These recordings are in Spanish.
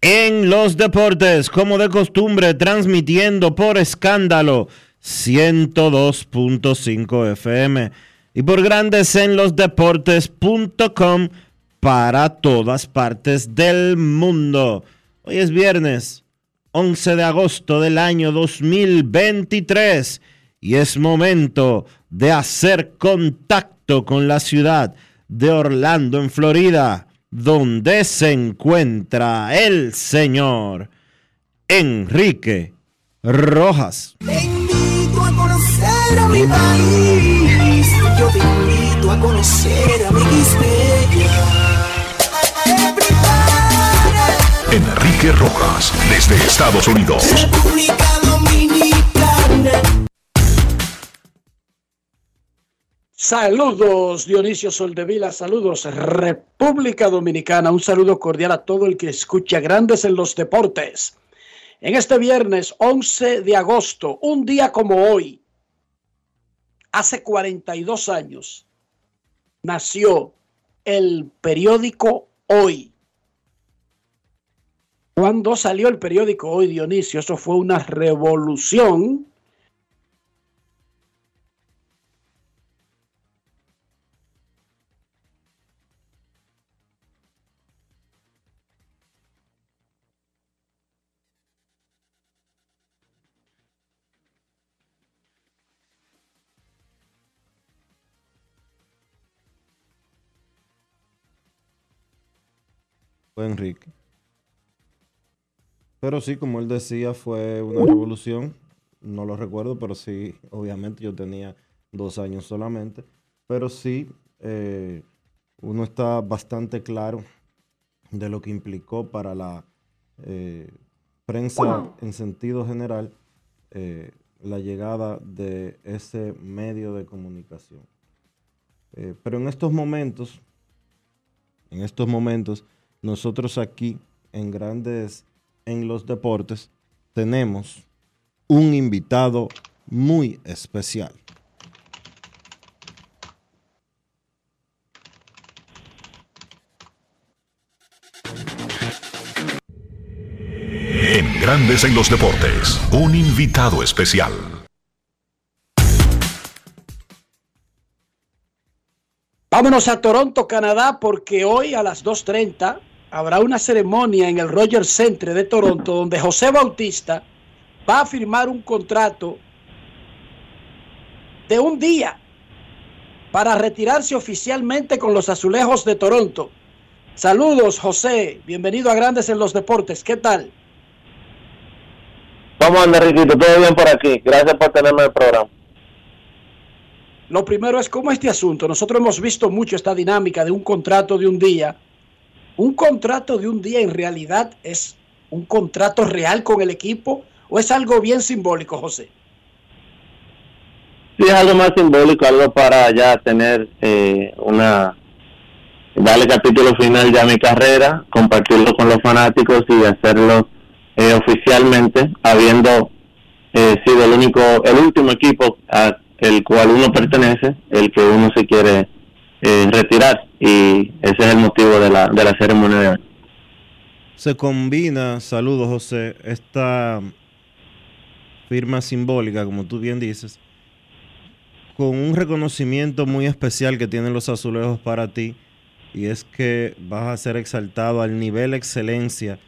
en los deportes, como de costumbre, transmitiendo por escándalo 102.5 FM y por grandes en los deportes.com para todas partes del mundo. Hoy es viernes 11 de agosto del año 2023 y es momento de hacer contacto con la ciudad de Orlando, en Florida donde se encuentra el señor Enrique Rojas. Te invito a conocer a mi país, yo te invito a conocer a mi Enrique Rojas, desde Estados Unidos. República Saludos Dionisio Soldevila, saludos República Dominicana, un saludo cordial a todo el que escucha Grandes en los Deportes. En este viernes 11 de agosto, un día como hoy, hace 42 años, nació el periódico Hoy. ¿Cuándo salió el periódico Hoy, Dionisio? Eso fue una revolución Enrique. Pero sí, como él decía, fue una revolución. No lo recuerdo, pero sí, obviamente yo tenía dos años solamente. Pero sí, eh, uno está bastante claro de lo que implicó para la eh, prensa en sentido general eh, la llegada de ese medio de comunicación. pero en estos momentos, en estos momentos, nosotros aquí en Grandes en los Deportes tenemos un invitado muy especial. En Grandes en los Deportes, un invitado especial. Vámonos a Toronto, Canadá, porque hoy a las 2.30 habrá una ceremonia en el Rogers Centre de Toronto donde José Bautista va a firmar un contrato de un día para retirarse oficialmente con los azulejos de Toronto. Saludos, José. Bienvenido a Grandes en los Deportes. ¿Qué tal? Vamos, Enriquito. Todo bien por aquí. Gracias por tenerme en el programa. Lo primero es cómo este asunto. Nosotros hemos visto mucho esta dinámica de un contrato de un día ¿Un contrato de un día en realidad es un contrato real con el equipo o es algo bien simbólico, José? Sí, es algo más simbólico, algo para ya tener eh, una darle capítulo final ya mi carrera, compartirlo con los fanáticos y hacerlo eh, oficialmente, habiendo eh, sido el único, el último equipo a el cual uno pertenece, el que uno se quiere eh, retirar y ese es el motivo de la, de la ceremonia. Se combina, saludos José, esta firma simbólica, como tú bien dices, con un reconocimiento muy especial que tienen los azulejos para ti y es que vas a ser exaltado al nivel excelencia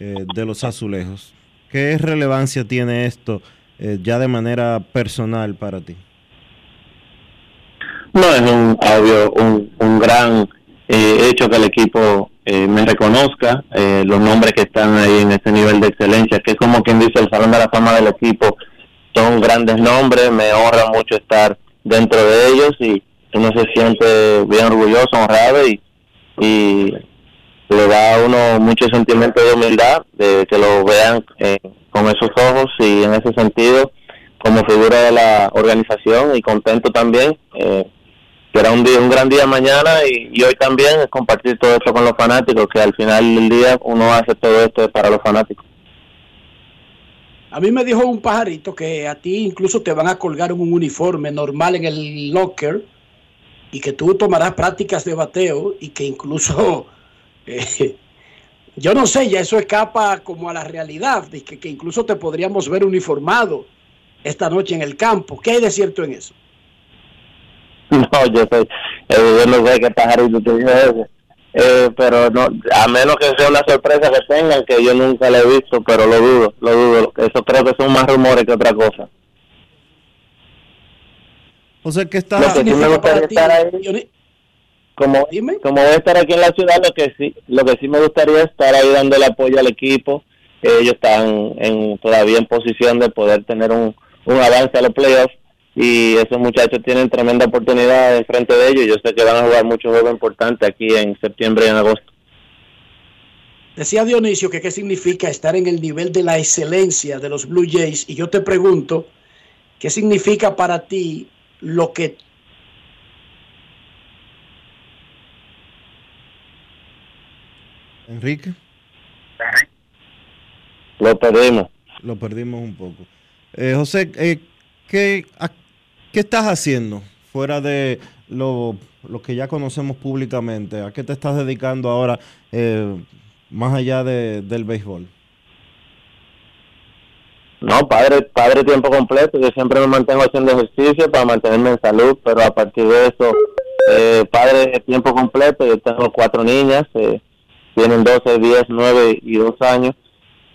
eh, de los azulejos. ¿Qué relevancia tiene esto eh, ya de manera personal para ti? No, es un obvio, un, un gran eh, hecho que el equipo eh, me reconozca, eh, los nombres que están ahí en ese nivel de excelencia, que es como quien dice el Salón de la Fama del equipo, son grandes nombres, me honra mucho estar dentro de ellos y uno se siente bien orgulloso, honrado y, y le da a uno mucho sentimiento de humildad, de que lo vean eh, con esos ojos y en ese sentido como figura de la organización y contento también. Eh, era un día un gran día mañana y, hoy también es compartir todo esto con los fanáticos que al final del día uno hace todo esto para los fanáticos a mí me dijo un pajarito que a ti incluso te van a colgar un uniforme normal en el locker y que tú tomarás prácticas de bateo y que incluso eh, yo no sé, ya eso escapa como a la realidad, que, que incluso te podríamos ver uniformado esta noche en el campo. ¿Qué hay de cierto en eso? No, yo sé, eh, yo no sé qué pajarito te dijo eso. Eh, pero no, a menos que sea una sorpresa que tengan, que yo nunca la he visto, pero lo dudo, lo dudo. Eso creo que son más rumores que otra cosa. O sea, que está... Lo que sí me gustaría estar ahí, como, Dime. como voy a estar aquí en la ciudad, lo que sí, lo que sí me gustaría es estar ahí dando el apoyo al equipo. Ellos están en, todavía en posición de poder tener un, un avance a los playoffs y esos muchachos tienen tremenda oportunidad frente de ellos. Yo sé que van a jugar muchos juegos importantes aquí en septiembre y en agosto. Decía Dionisio que qué significa estar en el nivel de la excelencia de los Blue Jays y yo te pregunto, ¿qué significa para ti lo que Enrique? Lo perdimos. Lo perdimos un poco. Eh, José, eh, ¿qué, a, ¿qué estás haciendo fuera de lo, lo, que ya conocemos públicamente? ¿A qué te estás dedicando ahora eh, más allá de, del béisbol? No, padre, padre tiempo completo. Yo siempre me mantengo haciendo ejercicio para mantenerme en salud, pero a partir de eso, eh, padre tiempo completo. Yo tengo cuatro niñas, eh, tienen 12, 10, 9 y 2 años,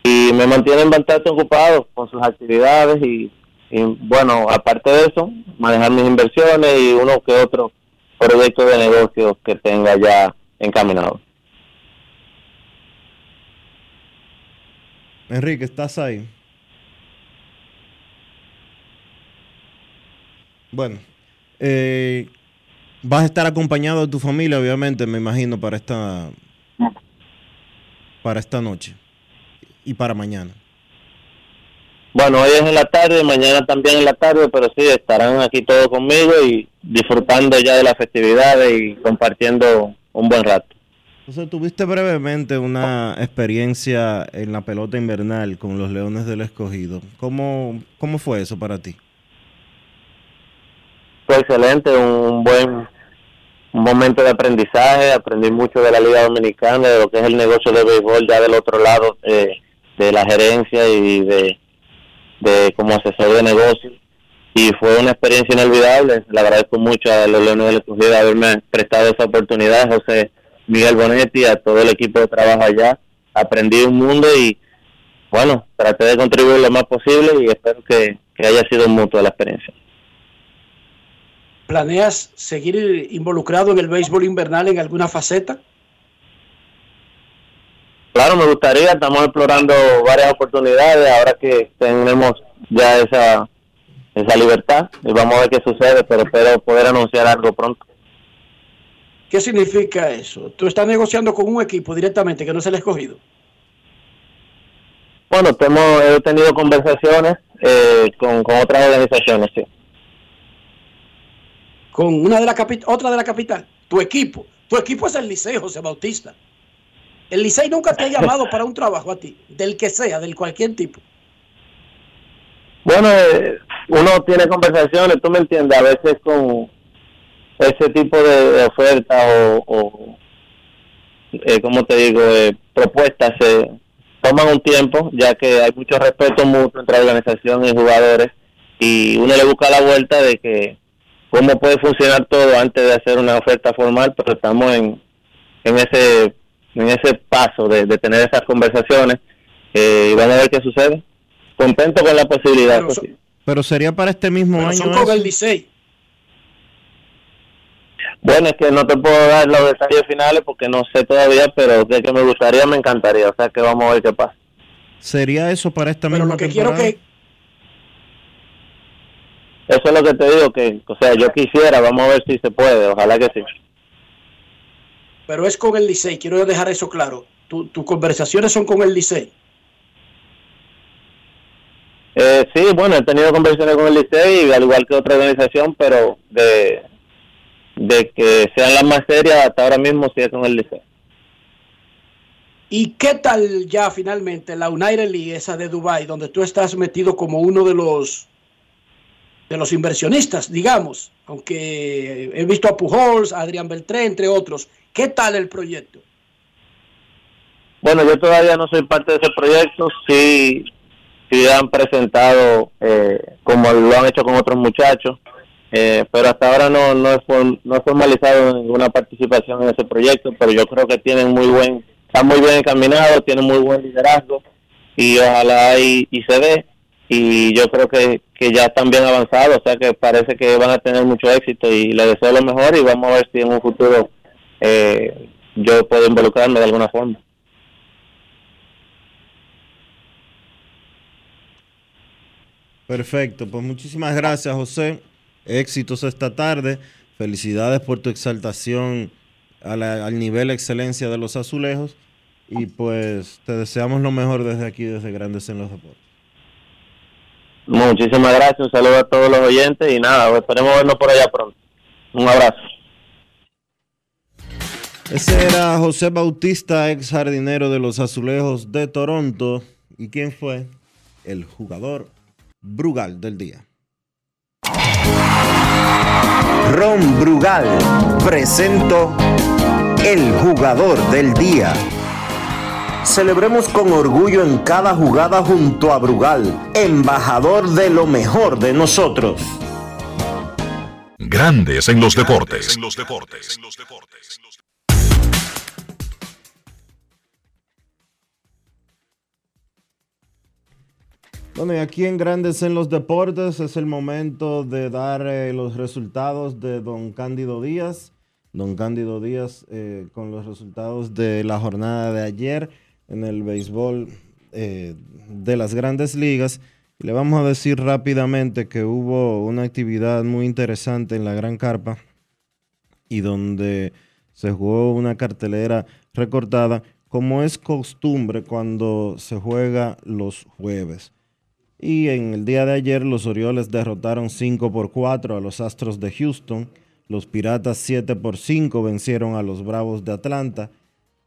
y me mantienen bastante ocupado con sus actividades y, y, bueno, aparte de eso, manejar mis inversiones y uno que otro proyecto de negocio que tenga ya encaminado. Enrique, ¿estás ahí? Bueno, eh, vas a estar acompañado de tu familia, obviamente, me imagino, para esta para esta noche y para mañana. Bueno, hoy es en la tarde, mañana también en la tarde, pero sí, estarán aquí todos conmigo y disfrutando ya de las festividades y compartiendo un buen rato. Entonces, tuviste brevemente una experiencia en la pelota invernal con los Leones del Escogido. ¿Cómo, cómo fue eso para ti? Fue excelente, un buen un momento de aprendizaje, aprendí mucho de la Liga Dominicana, de lo que es el negocio de béisbol ya del otro lado, eh, de la gerencia y de, de como asesor de negocios. Y fue una experiencia inolvidable. Le agradezco mucho a los Leones del Escogido haberme prestado esa oportunidad, José Miguel Bonetti, a todo el equipo de trabajo allá. Aprendí un mundo y, bueno, traté de contribuir lo más posible y espero que, que haya sido mutua la experiencia. ¿Planeas seguir involucrado en el béisbol invernal en alguna faceta? Claro, me gustaría, estamos explorando varias oportunidades ahora que tenemos ya esa esa libertad y vamos a ver qué sucede, pero espero poder anunciar algo pronto. ¿Qué significa eso? ¿Tú estás negociando con un equipo directamente que no se le ha escogido? Bueno, hemos, he tenido conversaciones eh, con, con otras organizaciones, sí con una de la otra de la capital, tu equipo. Tu equipo es el Licey, José Bautista. El Licey nunca te ha llamado para un trabajo a ti, del que sea, del cualquier tipo. Bueno, eh, uno tiene conversaciones, tú me entiendes, a veces con ese tipo de, ofertas o, o eh, como te digo, eh, propuestas se toman un tiempo, ya que hay mucho respeto mutuo entre organización y jugadores, y uno le busca la vuelta de que cómo puede funcionar todo antes de hacer una oferta formal, pero estamos en, en ese en ese paso de, tener esas conversaciones eh, y vamos a ver qué sucede. Contento con la posibilidad. Pero, sería para este mismo año. Son con el Licey. Bueno, es que no te puedo dar los detalles finales porque no sé todavía, pero de que me gustaría, me encantaría. O sea que vamos a ver qué pasa. ¿Sería eso para esta pero lo que quiero que Eso es lo que te digo, que, o sea, yo quisiera, vamos a ver si se puede, ojalá que sí. Pero es con el Licey, quiero dejar eso claro. tus conversaciones son con el Licey. Eh, sí, bueno, he tenido conversaciones con el Licey, al igual que otra organización, pero de, de que sean las más serias, hasta ahora mismo sí es con el Licey. ¿Y qué tal ya finalmente la United League, esa de Dubai, donde tú estás metido como uno de los de los inversionistas, digamos, aunque he visto a Pujols, a Adrián Beltré, entre otros. ¿Qué tal el proyecto? Bueno, yo todavía no soy parte de ese proyecto, sí, sí han presentado eh, como lo han hecho con otros muchachos, eh, pero hasta ahora no no, es no he formalizado ninguna participación en ese proyecto, pero yo creo que tienen muy buen, están muy bien encaminados, tienen muy buen liderazgo y ojalá y, y se dé y yo creo que, que ya están bien avanzados, o sea que parece que van a tener mucho éxito y les deseo lo mejor y vamos a ver si en un futuro eh, yo puedo involucrarme de alguna forma. Perfecto, pues muchísimas gracias José, éxitos esta tarde, felicidades por tu exaltación al nivel excelencia de los azulejos y pues te deseamos lo mejor desde aquí, desde Grandes en los Deportes. Muchísimas gracias, un saludo a todos los oyentes y nada, esperemos vernos por allá pronto. Un abrazo. Ese era José Bautista, ex jardinero de los Azulejos de Toronto. ¿Y quién fue? El jugador Brugal del día. Ron Brugal presento el jugador del día. Celebremos con orgullo en cada jugada junto a Brugal, embajador de lo mejor de nosotros. Grandes en los deportes. En los deportes. Bueno, y aquí en Grandes en los Deportes es el momento de dar eh, los resultados de don Cándido Díaz. Don Cándido Díaz eh, con los resultados de la jornada de ayer en el béisbol eh, de las grandes ligas. Le vamos a decir rápidamente que hubo una actividad muy interesante en la Gran Carpa y donde se jugó una cartelera recortada, como es costumbre cuando se juega los jueves. Y en el día de ayer los Orioles derrotaron 5 por 4 a los Astros de Houston. Los Piratas 7 por 5 vencieron a los Bravos de Atlanta.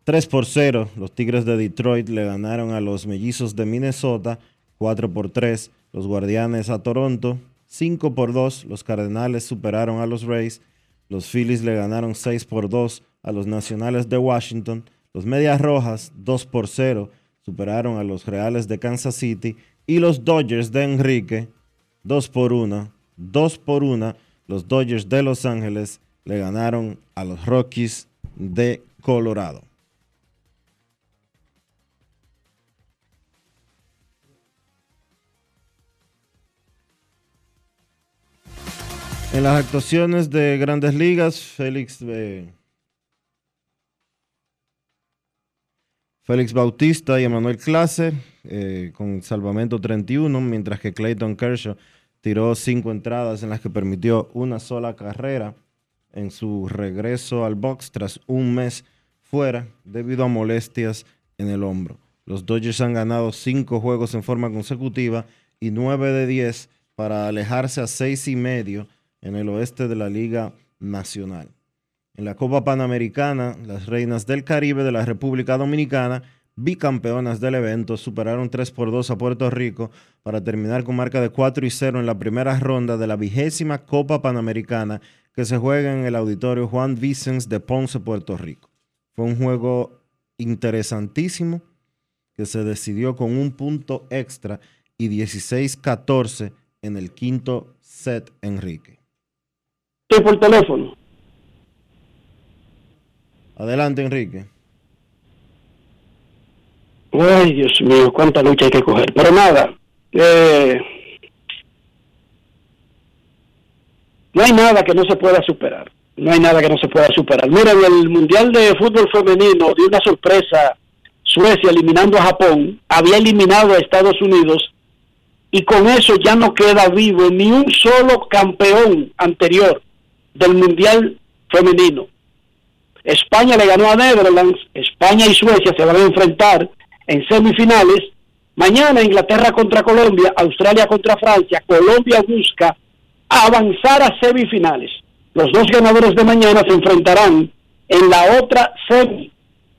3 por 0, los Tigres de Detroit le ganaron a los Mellizos de Minnesota. 4 por 3, los Guardianes a Toronto. 5 por 2, los Cardenales superaron a los Rays. Los Phillies le ganaron 6 por 2 a los Nacionales de Washington. Los Medias Rojas 2 por 0 superaron a los Reales de Kansas City y los Dodgers de Enrique, 2 por 1, 2 por 1, los Dodgers de Los Ángeles le ganaron a los Rockies de Colorado. En las actuaciones de grandes ligas, Félix eh, Félix Bautista y Emanuel Clase eh, con salvamento 31, mientras que Clayton Kershaw tiró cinco entradas en las que permitió una sola carrera en su regreso al box tras un mes fuera debido a molestias en el hombro. Los Dodgers han ganado cinco juegos en forma consecutiva y nueve de diez para alejarse a seis y medio en el oeste de la Liga Nacional. En la Copa Panamericana, las Reinas del Caribe de la República Dominicana, bicampeonas del evento, superaron 3 por 2 a Puerto Rico para terminar con marca de 4 y 0 en la primera ronda de la vigésima Copa Panamericana que se juega en el auditorio Juan Vicens de Ponce, Puerto Rico. Fue un juego interesantísimo que se decidió con un punto extra y 16-14 en el quinto set, Enrique. Sí, por teléfono. Adelante, Enrique. Ay, Dios mío, cuánta lucha hay que coger. Pero nada, eh, no hay nada que no se pueda superar. No hay nada que no se pueda superar. Miren, el Mundial de Fútbol Femenino dio una sorpresa. Suecia eliminando a Japón, había eliminado a Estados Unidos y con eso ya no queda vivo ni un solo campeón anterior del Mundial Femenino. España le ganó a Netherlands, España y Suecia se van a enfrentar en semifinales. Mañana Inglaterra contra Colombia, Australia contra Francia, Colombia busca avanzar a semifinales. Los dos ganadores de mañana se enfrentarán en la otra semi,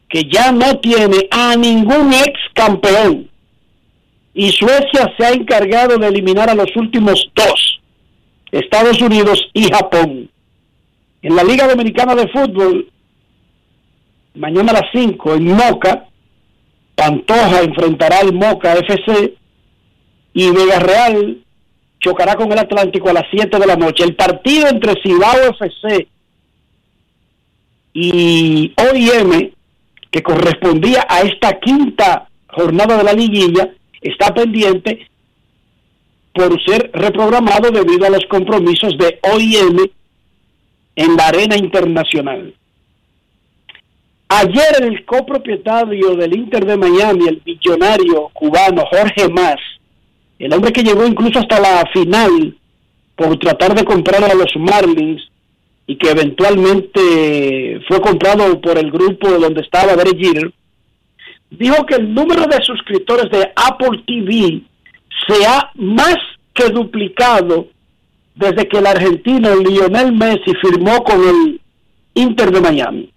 que ya no tiene a ningún ex campeón. Y Suecia se ha encargado de eliminar a los últimos dos, Estados Unidos y Japón. En la Liga Dominicana de Fútbol, mañana a las 5 en Moca, Pantoja enfrentará al Moca FC y Vega Real chocará con el Atlántico a las 7 de la noche. El partido entre Cibao FC y OIM, que correspondía a esta quinta jornada de la liguilla, está pendiente por ser reprogramado debido a los compromisos de OIM en la arena internacional. Ayer el copropietario del Inter de Miami, el millonario cubano Jorge Mas, el hombre que llegó incluso hasta la final por tratar de comprar a los Marlins y que eventualmente fue comprado por el grupo donde estaba Derek dijo que el número de suscriptores de Apple TV se ha más que duplicado desde que el argentino Lionel Messi firmó con el Inter de Miami.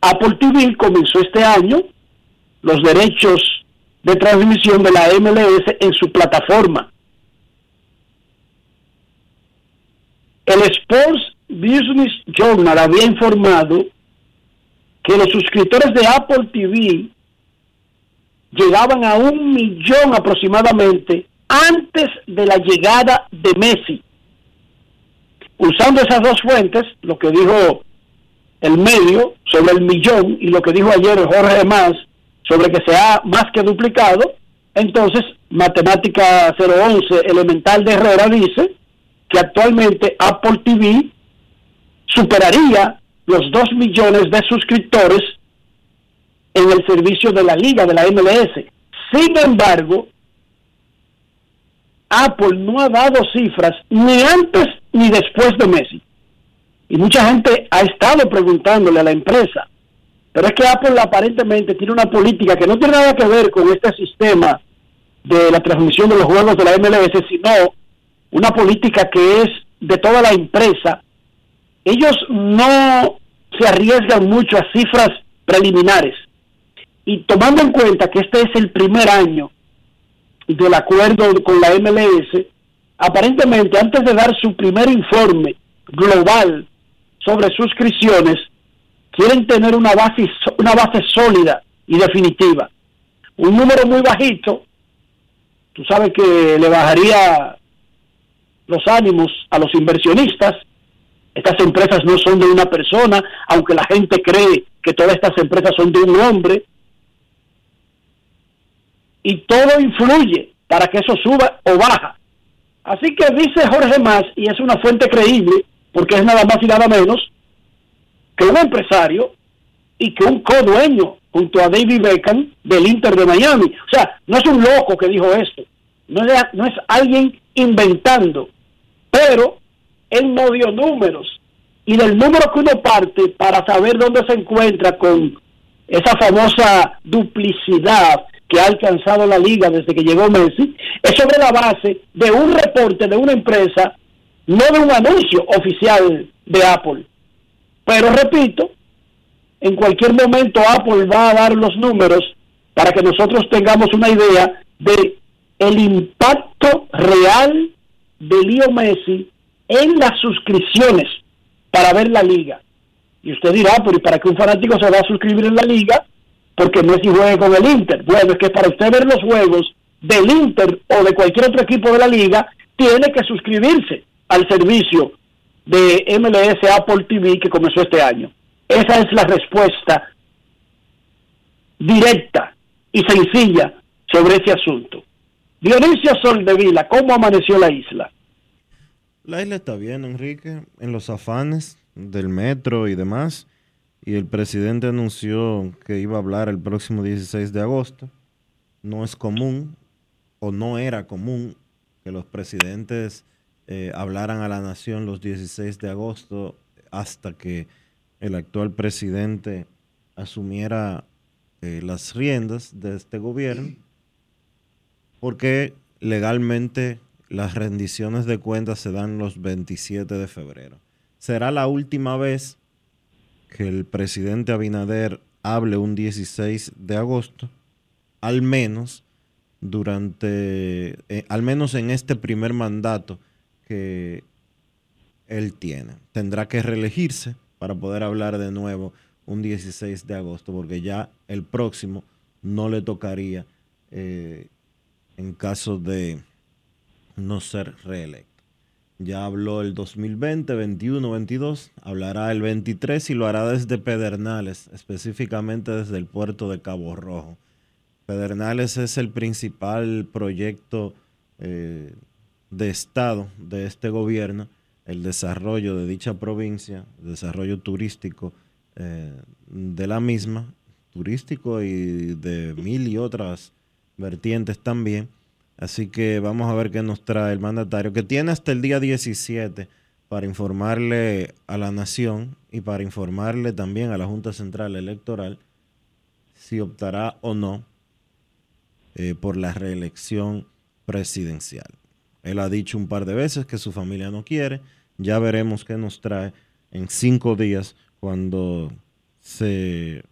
Apple TV comenzó este año los derechos de transmisión de la MLS en su plataforma. El Sports Business Journal había informado que los suscriptores de Apple TV llegaban a un millón aproximadamente antes de la llegada de Messi. Usando esas dos fuentes, lo que dijo el medio sobre el millón y lo que dijo ayer Jorge Más sobre que se ha más que duplicado, entonces Matemática 011 Elemental de Herrera dice que actualmente Apple TV superaría los 2 millones de suscriptores en el servicio de la liga de la MLS. Sin embargo, Apple no ha dado cifras ni antes ni después de Messi. Y mucha gente ha estado preguntándole a la empresa, pero es que Apple aparentemente tiene una política que no tiene nada que ver con este sistema de la transmisión de los juegos de la MLS, sino una política que es de toda la empresa. Ellos no se arriesgan mucho a cifras preliminares. Y tomando en cuenta que este es el primer año del acuerdo con la MLS, aparentemente antes de dar su primer informe global sobre suscripciones, quieren tener una base, una base sólida y definitiva. Un número muy bajito, tú sabes que le bajaría los ánimos a los inversionistas. Estas empresas no son de una persona, aunque la gente cree que todas estas empresas son de un hombre. Y todo influye para que eso suba o baja. Así que dice Jorge Más, y es una fuente creíble, porque es nada más y nada menos que un empresario y que un co-dueño junto a David Beckham del Inter de Miami. O sea, no es un loco que dijo esto, no es, no es alguien inventando, pero él no dio números. Y del número que uno parte para saber dónde se encuentra con esa famosa duplicidad que ha alcanzado la liga desde que llegó Messi, es sobre la base de un reporte de una empresa no de un anuncio oficial de Apple. Pero repito, en cualquier momento Apple va a dar los números para que nosotros tengamos una idea de el impacto real de Leo Messi en las suscripciones para ver la liga. Y usted dirá, pero ¿y para qué un fanático se va a suscribir en la liga? Porque Messi juega con el Inter. Bueno, es que para usted ver los juegos del Inter o de cualquier otro equipo de la liga, tiene que suscribirse al servicio de MLS Apple TV que comenzó este año. Esa es la respuesta directa y sencilla sobre ese asunto. Dionisio Soldevila, ¿cómo amaneció la isla? La isla está bien, Enrique, en los afanes del metro y demás. Y el presidente anunció que iba a hablar el próximo 16 de agosto. No es común o no era común que los presidentes eh, hablaran a la nación los 16 de agosto hasta que el actual presidente asumiera eh, las riendas de este gobierno, porque legalmente las rendiciones de cuentas se dan los 27 de febrero. Será la última vez que el presidente Abinader hable un 16 de agosto, al menos durante, eh, al menos en este primer mandato que él tiene. Tendrá que reelegirse para poder hablar de nuevo un 16 de agosto, porque ya el próximo no le tocaría eh, en caso de no ser reelecto. Ya habló el 2020, 21, 22, hablará el 23 y lo hará desde Pedernales, específicamente desde el puerto de Cabo Rojo. Pedernales es el principal proyecto eh, de Estado de este gobierno, el desarrollo de dicha provincia, el desarrollo turístico eh, de la misma, turístico y de mil y otras vertientes también. Así que vamos a ver qué nos trae el mandatario, que tiene hasta el día 17 para informarle a la nación y para informarle también a la Junta Central Electoral si optará o no eh, por la reelección presidencial. Él ha dicho un par de veces que su familia no quiere. Ya veremos qué nos trae en cinco días cuando se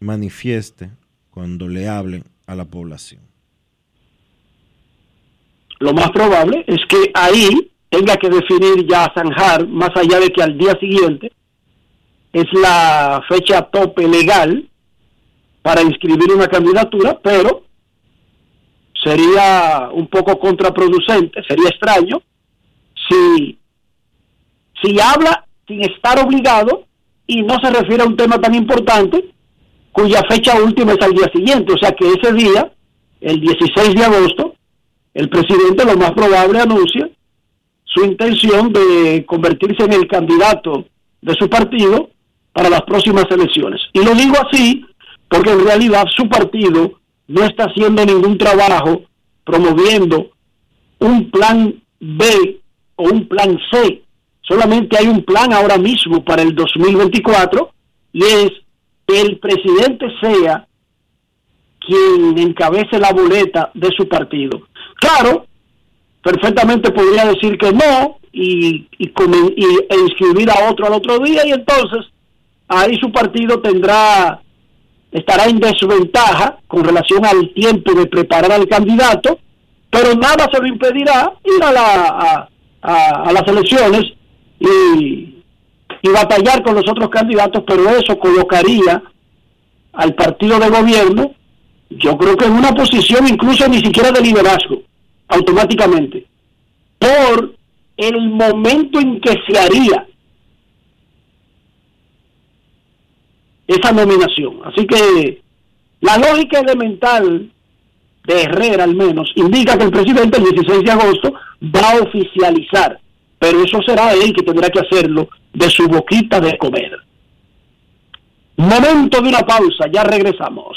manifieste, cuando le hablen a la población. Lo más probable es que ahí tenga que definir ya zanjar, más allá de que al día siguiente es la fecha tope legal para inscribir una candidatura, pero sería un poco contraproducente, sería extraño si, si habla sin estar obligado y no se refiere a un tema tan importante cuya fecha última es al día siguiente. O sea que ese día, el 16 de agosto, el presidente lo más probable anuncia su intención de convertirse en el candidato de su partido para las próximas elecciones. Y lo digo así porque en realidad su partido no está haciendo ningún trabajo promoviendo un plan B o un plan C. Solamente hay un plan ahora mismo para el 2024 y es que el presidente sea quien encabece la boleta de su partido. Claro, perfectamente podría decir que no y, y, e inscribir a otro al otro día y entonces ahí su partido tendrá estará en desventaja con relación al tiempo de preparar al candidato, pero nada se lo impedirá ir a, la, a, las elecciones y, y batallar con los otros candidatos, pero eso colocaría al partido de gobierno, yo creo que en una posición incluso ni siquiera de liderazgo, automáticamente, por el momento en que se haría esa nominación. Así que la lógica elemental de Herrera al menos indica que el presidente el 16 de agosto va a oficializar, pero eso será él que tendrá que hacerlo de su boquita de comer. Momento de una pausa, ya regresamos.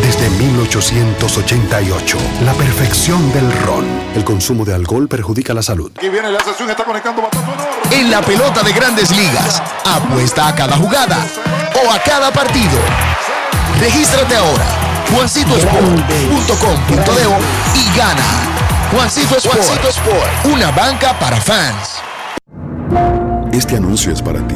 desde 1888, la perfección del ron. El consumo de alcohol perjudica la salud. Aquí viene la sesión, está conectando. En la pelota de grandes ligas, apuesta a cada jugada o a cada partido. Regístrate ahora, juancitosport.com.de y gana. Juancito Sport, Juancito Sport, una banca para fans. Este anuncio es para ti,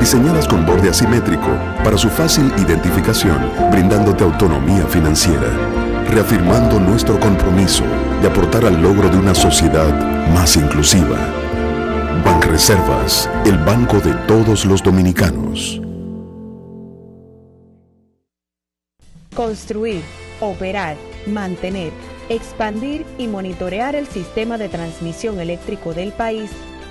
diseñadas con borde asimétrico para su fácil identificación, brindándote autonomía financiera, reafirmando nuestro compromiso de aportar al logro de una sociedad más inclusiva. Banreservas, el banco de todos los dominicanos. Construir, operar, mantener, expandir y monitorear el sistema de transmisión eléctrico del país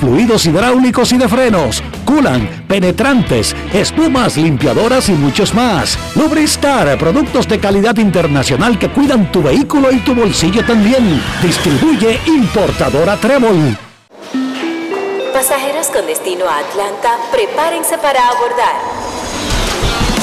fluidos hidráulicos y de frenos, culan, penetrantes, espumas, limpiadoras y muchos más. Lubristar, productos de calidad internacional que cuidan tu vehículo y tu bolsillo también. Distribuye importadora Trébol. Pasajeros con destino a Atlanta, prepárense para abordar.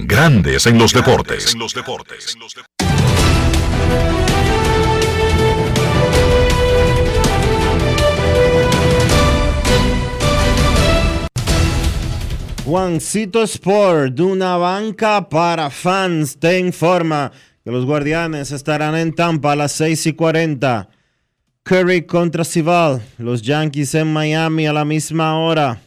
Grandes en los deportes. Juancito Sport, de una banca para fans, te informa que los guardianes estarán en Tampa a las 6 y 40. Curry contra Sival, los Yankees en Miami a la misma hora.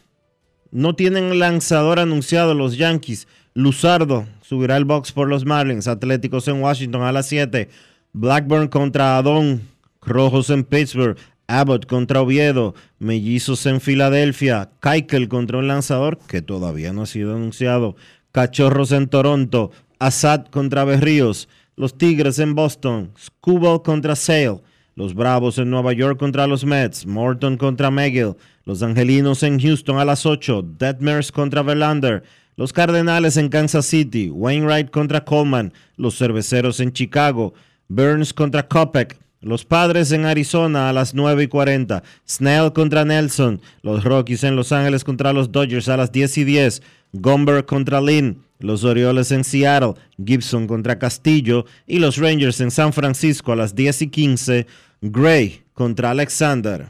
No tienen lanzador anunciado los Yankees. Luzardo subirá el box por los Marlins. Atléticos en Washington a las 7. Blackburn contra Adón. Rojos en Pittsburgh. Abbott contra Oviedo. Mellizos en Filadelfia. Keikel contra un lanzador que todavía no ha sido anunciado. Cachorros en Toronto. Assad contra Berríos. Los Tigres en Boston. Scubal contra Sale. Los Bravos en Nueva York contra los Mets. Morton contra McGill. Los Angelinos en Houston a las 8. Detmers contra Verlander. Los Cardenales en Kansas City, Wainwright contra Coleman, los Cerveceros en Chicago, Burns contra Kopek, los Padres en Arizona a las 9 y 40, Snell contra Nelson, los Rockies en Los Ángeles contra los Dodgers a las 10 y 10, Gomber contra Lynn, los Orioles en Seattle, Gibson contra Castillo y los Rangers en San Francisco a las 10 y 15, Gray contra Alexander.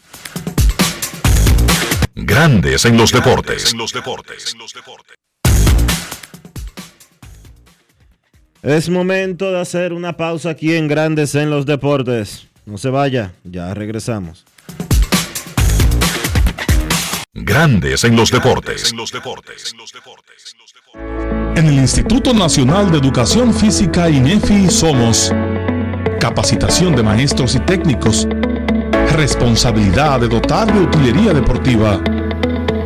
Grandes en los deportes. Es momento de hacer una pausa aquí en Grandes en los deportes. No se vaya, ya regresamos. Grandes en los deportes. En el Instituto Nacional de Educación Física INEFI somos capacitación de maestros y técnicos responsabilidad de dotar de utilería deportiva,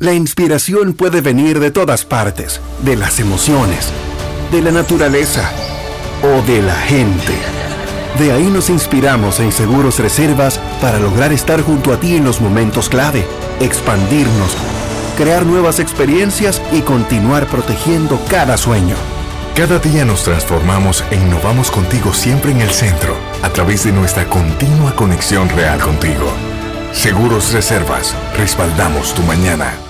La inspiración puede venir de todas partes, de las emociones, de la naturaleza o de la gente. De ahí nos inspiramos en Seguros Reservas para lograr estar junto a ti en los momentos clave, expandirnos, crear nuevas experiencias y continuar protegiendo cada sueño. Cada día nos transformamos e innovamos contigo siempre en el centro, a través de nuestra continua conexión real contigo. Seguros Reservas, respaldamos tu mañana.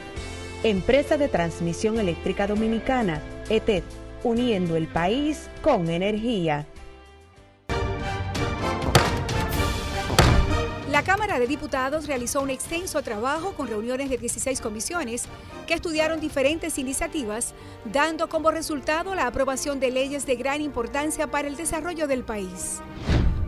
Empresa de Transmisión Eléctrica Dominicana, ETED, uniendo el país con energía. La Cámara de Diputados realizó un extenso trabajo con reuniones de 16 comisiones que estudiaron diferentes iniciativas, dando como resultado la aprobación de leyes de gran importancia para el desarrollo del país.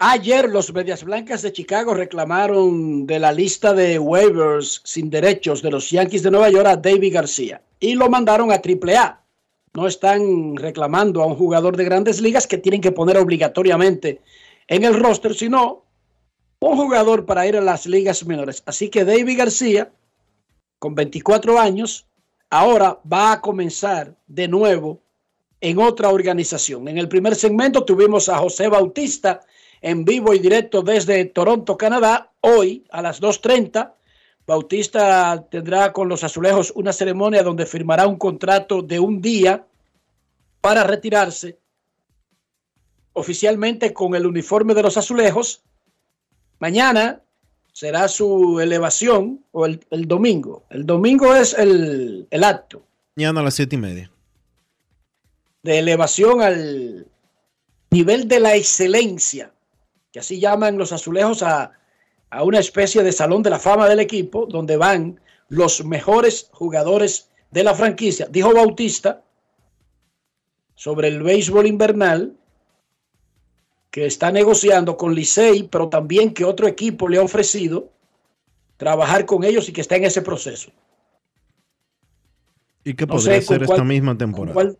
Ayer los Medias Blancas de Chicago reclamaron de la lista de waivers sin derechos de los Yankees de Nueva York a David García y lo mandaron a AAA. No están reclamando a un jugador de grandes ligas que tienen que poner obligatoriamente en el roster, sino un jugador para ir a las ligas menores. Así que David García, con 24 años, ahora va a comenzar de nuevo en otra organización. En el primer segmento tuvimos a José Bautista en vivo y directo desde Toronto, Canadá. Hoy a las 2.30, Bautista tendrá con los azulejos una ceremonia donde firmará un contrato de un día para retirarse oficialmente con el uniforme de los azulejos. Mañana será su elevación o el, domingo. El domingo es el, el acto. Mañana a las siete y media. De elevación al nivel de la excelencia que así llaman los azulejos a, una especie de salón de la fama del equipo, donde van los mejores jugadores de la franquicia. Dijo Bautista sobre el béisbol invernal que está negociando con Licey, pero también que otro equipo le ha ofrecido trabajar con ellos y que está en ese proceso. Y que podría ser esta misma temporada.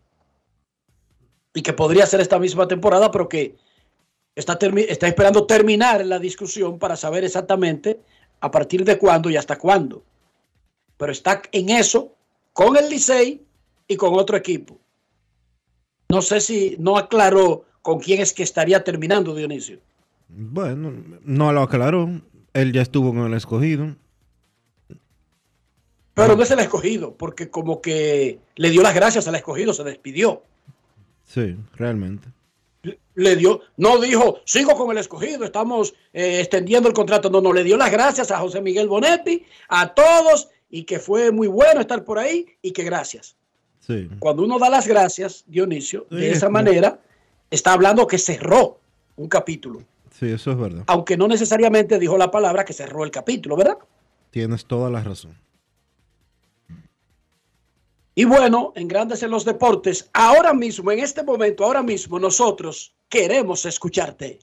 y que podría ser esta misma temporada, pero que está, está esperando terminar la discusión para saber exactamente a partir de cuándo y hasta cuándo. Pero está en eso con el Licey y con otro equipo. No sé si no aclaró con quién es que estaría terminando Dionisio. Bueno, no lo aclaró. Él ya estuvo con el escogido. Pero no es el escogido, porque como que le dio las gracias al escogido, se despidió. Sí, realmente le dio, no dijo, sigo con el escogido, estamos eh, extendiendo el contrato. No, no, le dio las gracias a José Miguel Bonetti, a todos, y que fue muy bueno estar por ahí y que gracias. Cuando uno da las gracias, Dionisio, de esa manera, está hablando que cerró un capítulo. Sí, eso es verdad. Aunque no necesariamente dijo la palabra que cerró el capítulo, ¿verdad? Tienes toda la razón. Y bueno, en Grandes en los Deportes, ahora mismo, en este momento, ahora mismo, nosotros queremos escucharte.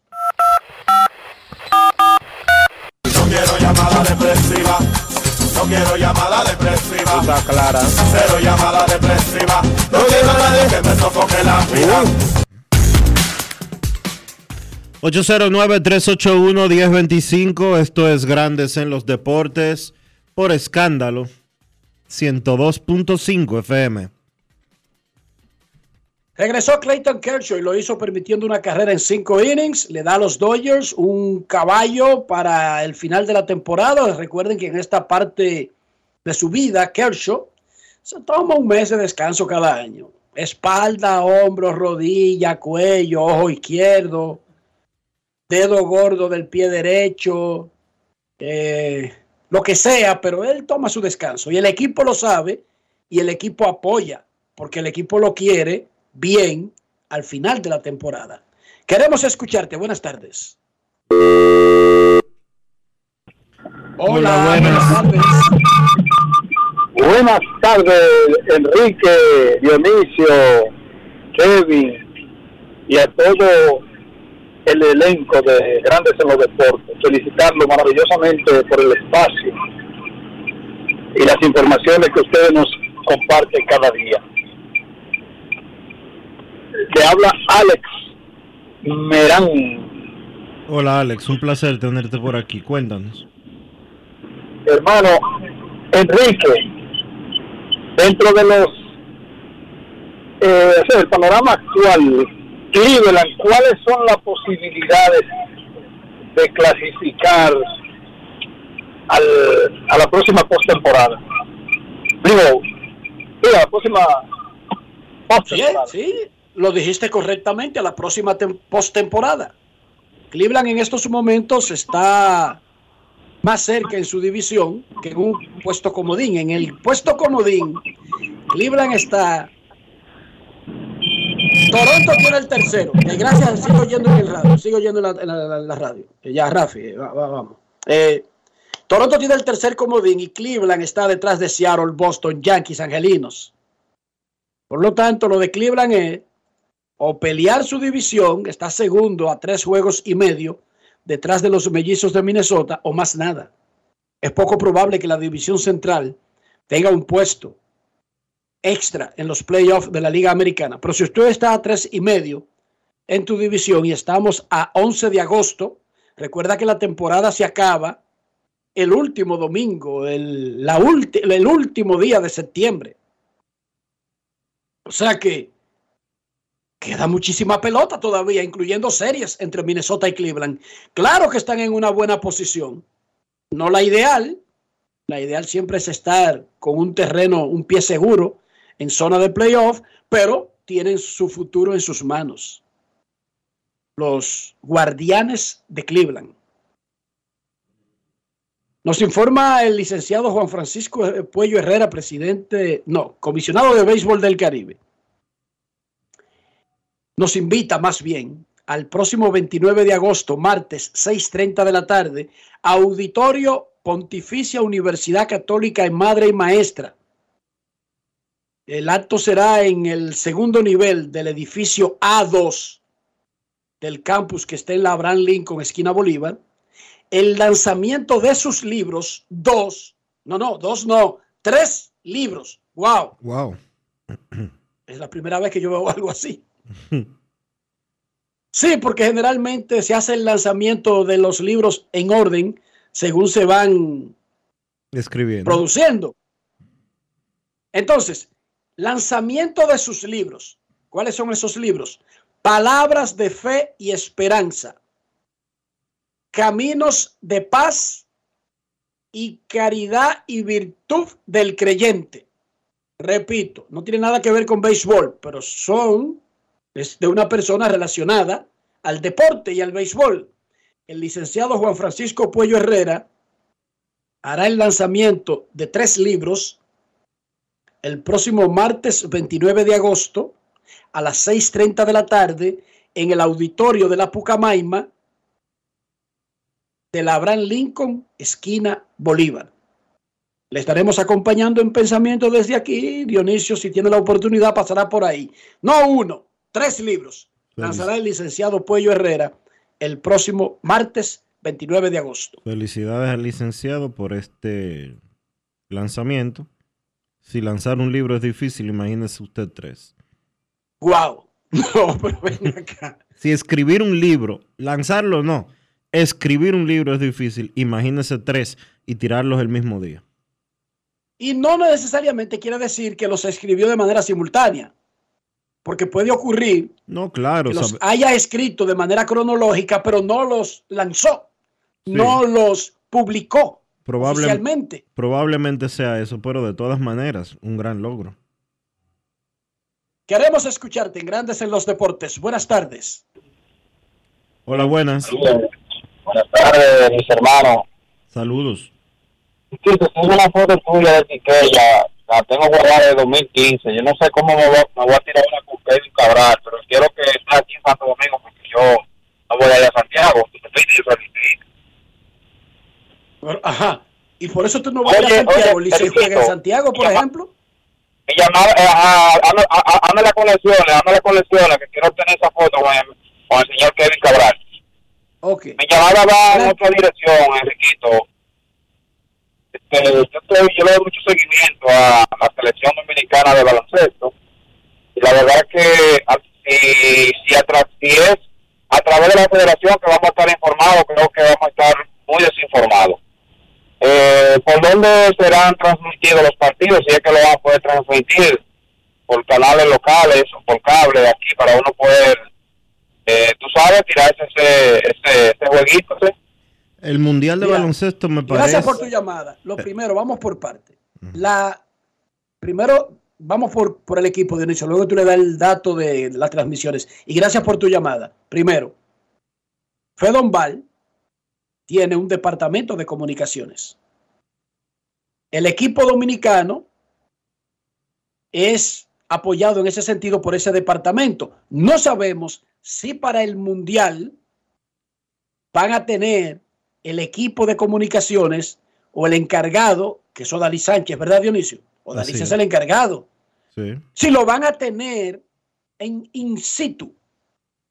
No quiero llamada depresiva. No quiero llamada depresiva. Está clara. Cero llamada depresiva. No quiero nadie que me sofoque la vida. 809-381-1025. Esto es Grandes en los Deportes. Por escándalo 102.5 FM. Regresó Clayton Kershaw y lo hizo permitiendo una carrera en cinco innings. Le da a los Dodgers un caballo para el final de la temporada. Recuerden que en esta parte de su vida, Kershaw se toma un mes de descanso cada año. Espalda, hombro, rodilla, cuello, ojo izquierdo, dedo gordo del pie derecho, eh, lo que sea, pero él toma su descanso y el equipo lo sabe y el equipo apoya porque el equipo lo quiere bien al final de la temporada. Queremos escucharte. Buenas tardes. Hola, buenas tardes. Buenas tardes, Enrique, Dionisio, Kevin y a todo el elenco de Grandes en los Deportes. Felicitarlo maravillosamente por el espacio y las informaciones que ustedes nos comparten cada día. Le habla Alex Merán. Hola Alex, un placer tenerte por aquí. Cuéntanos. Hermano Enrique, dentro de los eh, el panorama actual, Cleveland, ¿cuáles son las posibilidades de clasificar al, a la próxima postemporada? Digo, sí, a la próxima Sí, sí, lo dijiste correctamente, a la próxima tem- postemporada. Cleveland en estos momentos está más cerca en su división que en un puesto comodín. En el puesto comodín, Cleveland está. Toronto tiene el tercero. Gracias, sigo oyendo en el radio. Sigo oyendo en la, radio. Ya, Rafi, eh, va- vamos. Eh, Toronto tiene el tercer comodín y Cleveland está detrás de Seattle, Boston, Yankees, Angelinos. Por lo tanto, lo de Cleveland es o pelear su división, está segundo a tres juegos y medio detrás de los mellizos de Minnesota, o más nada. Es poco probable que la división central tenga un puesto extra en los playoffs de la Liga Americana. Pero si usted está a tres y medio en tu división y estamos a 11 de agosto, recuerda que la temporada se acaba el último domingo, el, la el último día de septiembre. O sea que queda muchísima pelota todavía, incluyendo series entre Minnesota y Cleveland. Claro que están en una buena posición. No la ideal. La ideal siempre es estar con un terreno, un pie seguro en zona de playoff, pero tienen su futuro en sus manos. Los guardianes de Cleveland. Nos informa el licenciado Juan Francisco Puello Herrera, presidente, no, comisionado de béisbol del Caribe. Nos invita más bien al próximo 29 de agosto, martes 6.30 de la tarde, Auditorio Pontificia Universidad Católica en Madre y Maestra. El acto será en el segundo nivel del edificio A2 del campus que está en la Abraham Lincoln, esquina Bolívar el lanzamiento de sus libros, dos, no, no, dos no, tres libros. ¡Wow! Wow. Es la primera vez que yo veo algo así. Sí, porque generalmente se hace el lanzamiento de los libros en orden según se van Escribiendo. produciendo. Entonces, lanzamiento de sus libros. ¿Cuáles son esos libros? Palabras de fe y esperanza. Caminos de paz y caridad y virtud del creyente. Repito, no tiene nada que ver con béisbol, pero son de una persona relacionada al deporte y al béisbol. El licenciado Juan Francisco Puello Herrera hará el lanzamiento de tres libros el próximo martes 29 de agosto a las 6.30 de la tarde en el auditorio de la Pucamaima de la Abraham Lincoln, esquina Bolívar. Le estaremos acompañando en pensamiento desde aquí. Dionisio, si tiene la oportunidad, pasará por ahí. No uno, tres libros. Lanzará el licenciado Puello Herrera el próximo martes 29 de agosto. Felicidades al licenciado por este lanzamiento. Si lanzar un libro es difícil, imagínese usted tres. ¡Wow! No, pero ven acá. Si escribir un libro, lanzarlo no, escribir un libro es difícil, imagínese tres y tirarlos el mismo día. Y no necesariamente quiere decir que los escribió de manera simultánea, porque puede ocurrir No, claro. que los sabe- haya escrito de manera cronológica, pero no los lanzó, no los publicó probable- oficialmente. probablemente sea eso, pero de todas maneras, un gran logro. Queremos escucharte en Grandes en los Deportes. Buenas tardes. Hola, buenas. Buenas tardes, mis hermanos. Saludos. Sí, tengo una foto tuya de Quiqueya, la tengo guardada de 2015. Yo no sé cómo me voy, me voy a tirar una con Kevin Cabral, pero quiero que esté aquí en Santo Domingo porque yo no voy a ir a Santiago. Pero, Ajá. por eso tú no vas a a Santiago. oye, Licey juega en Santiago, por llama- ejemplo. Me llamaba, eh, ah, ah, hazme las conexiones, hazme las conexiones, que quiero tener esa foto con el, con el señor Kevin Cabral. Ok. Mi llamada va en otra dirección, Enriquito. Este, yo, estoy, yo le doy mucho seguimiento a la selección dominicana de baloncesto. Y la verdad es que a- si, si, a tra- si es a través de la federación que vamos a estar informados, creo que vamos a estar muy desinformados. Eh, ¿Por dónde serán transmitidos los partidos? Si es que lo van a poder transmitir por canales locales o por cable aquí para uno poder, eh, tú sabes, tirarse ese, ese, ese jueguito. ¿sí? El Mundial de Mira, Baloncesto me parece... Gracias por tu llamada. Lo primero, vamos por parte. La primero, vamos por, por el equipo, Dionisio. Luego tú le das el dato de las transmisiones. Y gracias por tu llamada. Primero, Fedon Val tiene un departamento de comunicaciones. El equipo dominicano es apoyado en ese sentido por ese departamento. No sabemos si para el Mundial van a tener el equipo de comunicaciones o el encargado, que es Odalí Sánchez, ¿verdad, Dionisio? Odalí es es. el encargado. Sí. Si lo van a tener en in situ,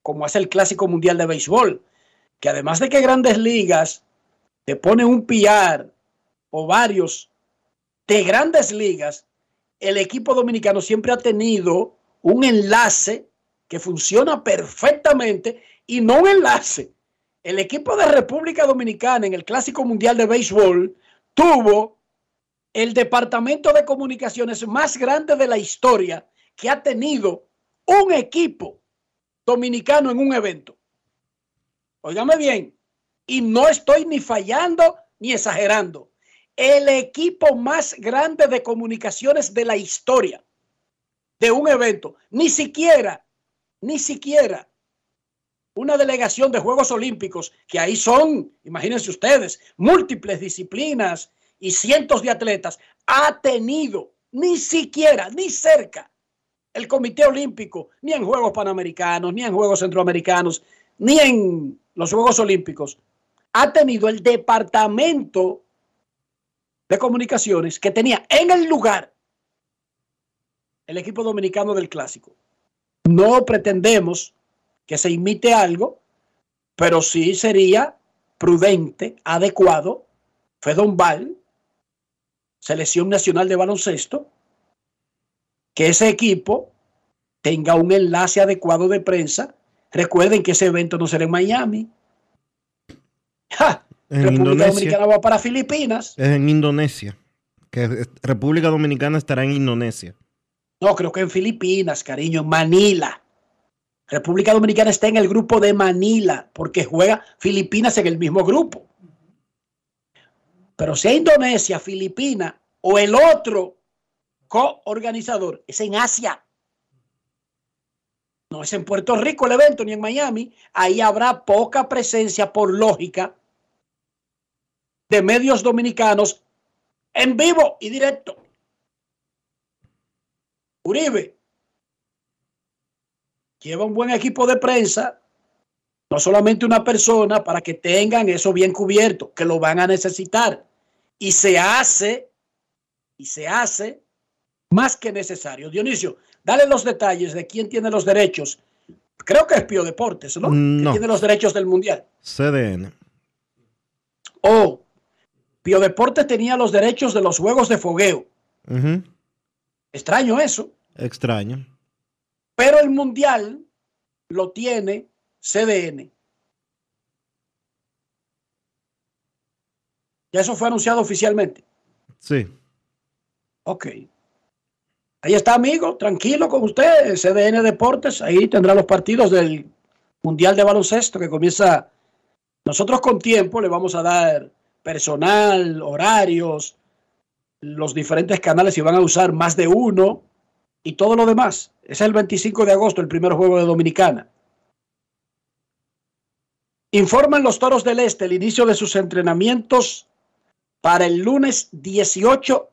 como hace el Clásico Mundial de Béisbol, que además de que grandes ligas te pone un PR o varios de grandes ligas, el equipo dominicano siempre ha tenido un enlace que funciona perfectamente y no un enlace. El equipo de República Dominicana en el Clásico Mundial de Béisbol tuvo el departamento de comunicaciones más grande de la historia que ha tenido un equipo dominicano en un evento. Óigame bien, y no estoy ni fallando ni exagerando. El equipo más grande de comunicaciones de la historia de un evento, ni siquiera, ni siquiera una delegación de Juegos Olímpicos, que ahí son, imagínense ustedes, múltiples disciplinas y cientos de atletas, ha tenido ni siquiera, ni cerca, el Comité Olímpico, ni en Juegos Panamericanos, ni en Juegos Centroamericanos, ni en los Juegos Olímpicos, ha tenido el departamento de comunicaciones que tenía en el lugar el equipo dominicano del clásico. No pretendemos que se imite algo, pero sí sería prudente, adecuado, Fedon Val, Selección Nacional de Baloncesto, que ese equipo tenga un enlace adecuado de prensa. Recuerden que ese evento no será en Miami. ¡Ja! En República Indonesia. Dominicana va para Filipinas. Es en Indonesia. Que República Dominicana estará en Indonesia. No, creo que en Filipinas, cariño, en Manila. República Dominicana está en el grupo de Manila porque juega Filipinas en el mismo grupo. Pero sea Indonesia, Filipinas o el otro coorganizador, es en Asia. No es en Puerto Rico el evento ni en Miami. Ahí habrá poca presencia por lógica de medios dominicanos en vivo y directo. Uribe lleva un buen equipo de prensa, no solamente una persona, para que tengan eso bien cubierto, que lo van a necesitar. Y se hace, y se hace más que necesario. Dionisio, dale los detalles de quién tiene los derechos. Creo que es Pío Deportes, ¿no? No. Que tiene los derechos del Mundial. CDN. Oh, Pío Deportes tenía los derechos de los juegos de fogueo. Extraño eso. Extraño. Pero el mundial lo tiene CDN. Ya eso fue anunciado oficialmente. Sí. Ok. Ahí está, amigo, tranquilo con usted, CDN Deportes, ahí tendrá los partidos del Mundial de Baloncesto que comienza. Nosotros con tiempo le vamos a dar personal, horarios, los diferentes canales si van a usar más de uno y todo lo demás. Es el 25 de agosto, el primer juego de Dominicana. Informan los Toros del Este el inicio de sus entrenamientos para el lunes 18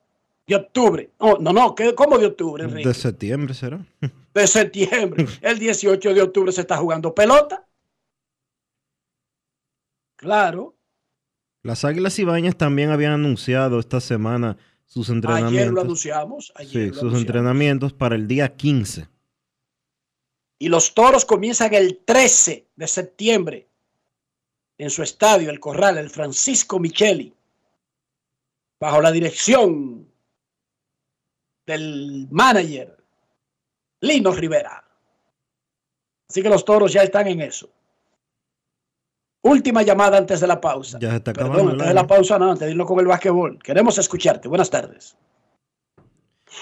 de octubre. No, no, no, ¿qué- ¿cómo de octubre, Enrique? De septiembre será. De septiembre. El 18 de octubre se está jugando pelota. Claro. Las Águilas Ibañas también habían anunciado esta semana sus entrenamientos. Ayer lo anunciamos. Ayer sí, lo sus anunciamos. entrenamientos para el día 15. Y los toros comienzan el 13 de septiembre en su estadio, el Corral, el Francisco Micheli, bajo la dirección del manager Lino Rivera. Así que los toros ya están en eso. Última llamada antes de la pausa. Ya se está Perdón, antes de la pausa, no, antes de irlo con el básquetbol. Queremos escucharte. Buenas tardes.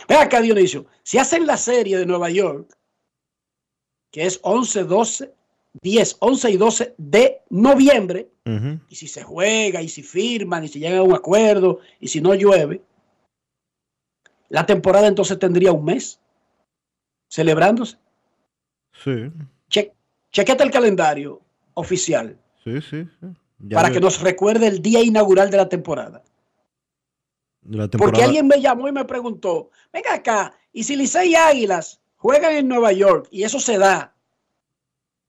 Ven acá, Dionisio. Si hacen la serie de Nueva York, que es 11, 12, 10, 11 y 12 de noviembre, y si se juega, y si firman, y si llegan a un acuerdo, y si no llueve, la temporada entonces tendría un mes celebrándose. Sí, Che, chequete el calendario oficial sí, sí. sí. Para que nos recuerde el día inaugural de la temporada. la Porque alguien me llamó y me preguntó, venga acá, y si Licey Águilas juegan en Nueva York y eso se da,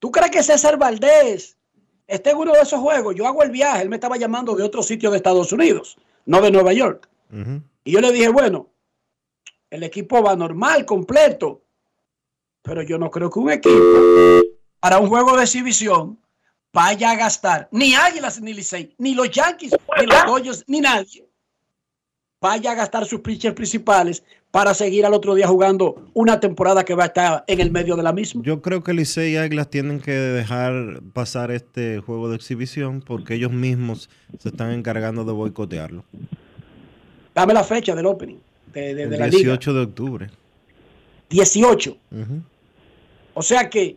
¿tú crees que César Valdés esté en uno de esos juegos? Yo hago el viaje, él me estaba llamando de otro sitio de Estados Unidos, no de Nueva York. Y yo le dije, bueno, el equipo va normal, completo, pero yo no creo que un equipo para un juego de exhibición vaya a gastar ni Águilas ni Licey, ni los Yankees, ni los Dodgers, ni nadie vaya a gastar sus pitchers principales para seguir al otro día jugando una temporada que va a estar en el medio de la misma. Yo creo que Licey y Águilas tienen que dejar pasar este juego de exhibición porque ellos mismos se están encargando de boicotearlo. Dame la fecha del opening de, de- El de la liga. 18 de octubre. 18. Ujú. O sea que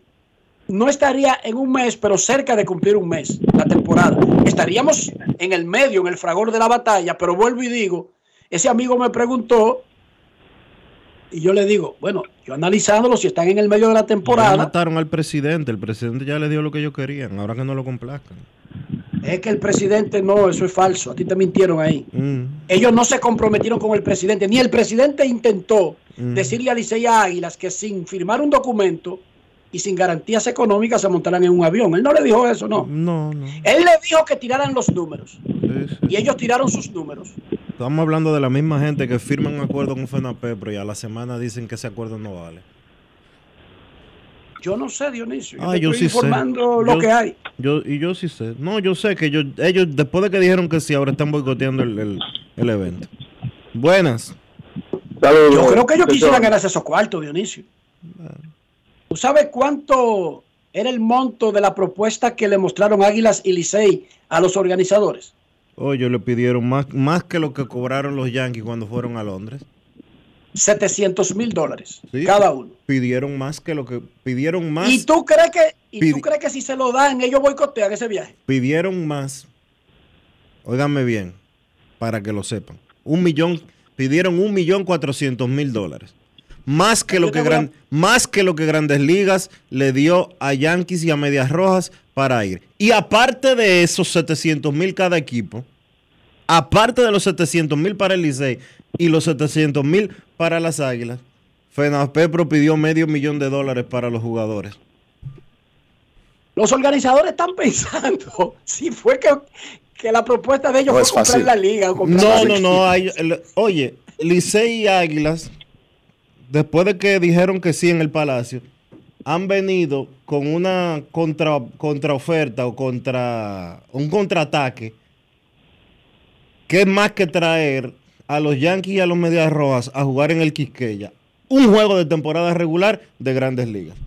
no estaría en un mes, pero cerca de cumplir un mes la temporada. Estaríamos en el medio, en el fragor de la batalla, pero vuelvo y digo, ese amigo me preguntó y yo le digo, bueno, yo analizándolo, si están en el medio de la Ya temporada, mataron al presidente. El presidente ya le dio lo que ellos querían. Ahora que no lo complazcan. Es que el presidente no, eso es falso, a ti te mintieron ahí. Mm. Ellos no se comprometieron con el presidente, ni el presidente intentó Mm. decirle a Licey Águilas que sin firmar un documento y sin garantías económicas se montaran en un avión. Él no le dijo eso, no. No, no. Él le dijo que tiraran los números Sí, sí. y ellos tiraron sus números. Estamos hablando de la misma gente que firman un acuerdo con FENAPEPRO y a la semana dicen que ese acuerdo no vale. Yo no sé, Dionisio. Yo Ah, te yo estoy sí sé. informando lo Yo- que hay. Yo, y yo sí sé. No, yo sé que ellos, ellos, después de que dijeron que sí, ahora están boicoteando el, el- el evento. Buenas. Yo creo que ellos quisieran ganarse esos cuartos, Dionisio. ¿Tú sabes cuánto era el monto de la propuesta que le mostraron Águilas y Licey a los organizadores? Oye, le pidieron más, más que lo que cobraron los Yankees cuando fueron a Londres. 700 mil dólares Sí, cada uno. Pidieron más que lo que pidieron más. ¿Y tú crees que y tú crees que si se lo dan ellos boicotean ese viaje? Pidieron más. Óiganme bien, para que lo sepan. Un millón, pidieron un millón cuatrocientos mil dólares. Más que, lo que gran- más que lo que Grandes Ligas le dio a Yankees y a Medias Rojas para ir. Y aparte de esos 700 mil cada equipo, aparte de los 700 mil para el Licey y los 700 mil para las Águilas, FENAPEPRO pidió medio millón de dólares para los jugadores. Los organizadores están pensando si fue que, que la propuesta de ellos No fue comprar fácil. la liga o comprar No, los no, no. equipos. hay- el- oye, Licey y Águilas, después de que dijeron que sí en el Palacio, han venido con una contra, contraoferta o contra un contraataque que es más que traer a los Yankees y a los Medias Rojas a jugar en el Quisqueya. Un juego de temporada regular de grandes ligas.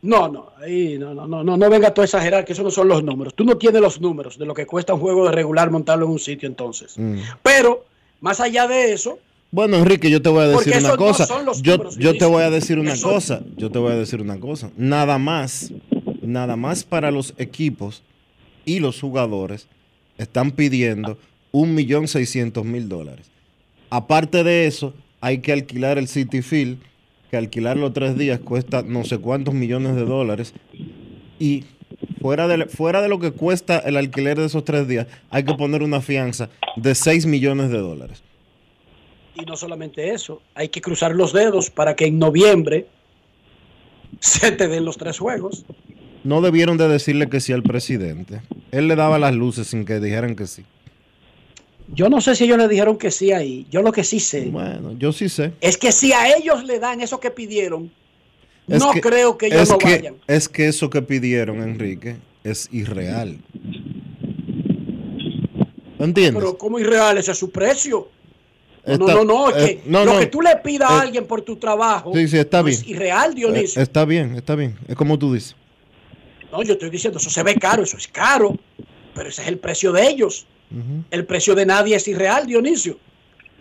No, no, ahí no, no, no, no, no venga tú a exagerar que esos no son los números. Tú no tienes los números de lo que cuesta un juego de regular montarlo en un sitio entonces. Pero, más allá de eso, Bueno, Enrique, yo te voy a decir una no cosa. los yo, yo te voy a decir una Esos- cosa. Yo te voy a decir una cosa. Nada más, nada más para los equipos y los jugadores están pidiendo un millón seiscientos mil dólares. Aparte de eso, hay que alquilar el City Field, que alquilarlo tres días cuesta no sé cuántos millones de dólares. Y fuera de, fuera de lo que cuesta el alquiler de esos tres días, hay que poner una fianza de 6 millones de dólares. y no solamente eso, hay que cruzar los dedos para que en noviembre se te den los tres juegos. No debieron de decirle que sí al presidente. Él le daba las luces sin que dijeran que sí. Yo no sé si ellos le dijeron que sí ahí. Yo lo que sí sé Bueno, yo sí sé. es que si a ellos le dan eso que pidieron, Es no que- creo que ellos no que- vayan. Es que eso que pidieron, Enrique, es irreal. ¿Entiendes? Pero como irreal ese es su precio. No, Está- no, no, es eh, no, lo no. que tú le pidas a Eh, alguien por tu trabajo Sí, sí, está no bien. es irreal, Dionisio. Eh, está bien, está bien. Es como tú dices. No, yo estoy diciendo, eso se ve caro, eso es caro, pero ese es el precio de ellos. El precio de nadie es irreal, Dionisio.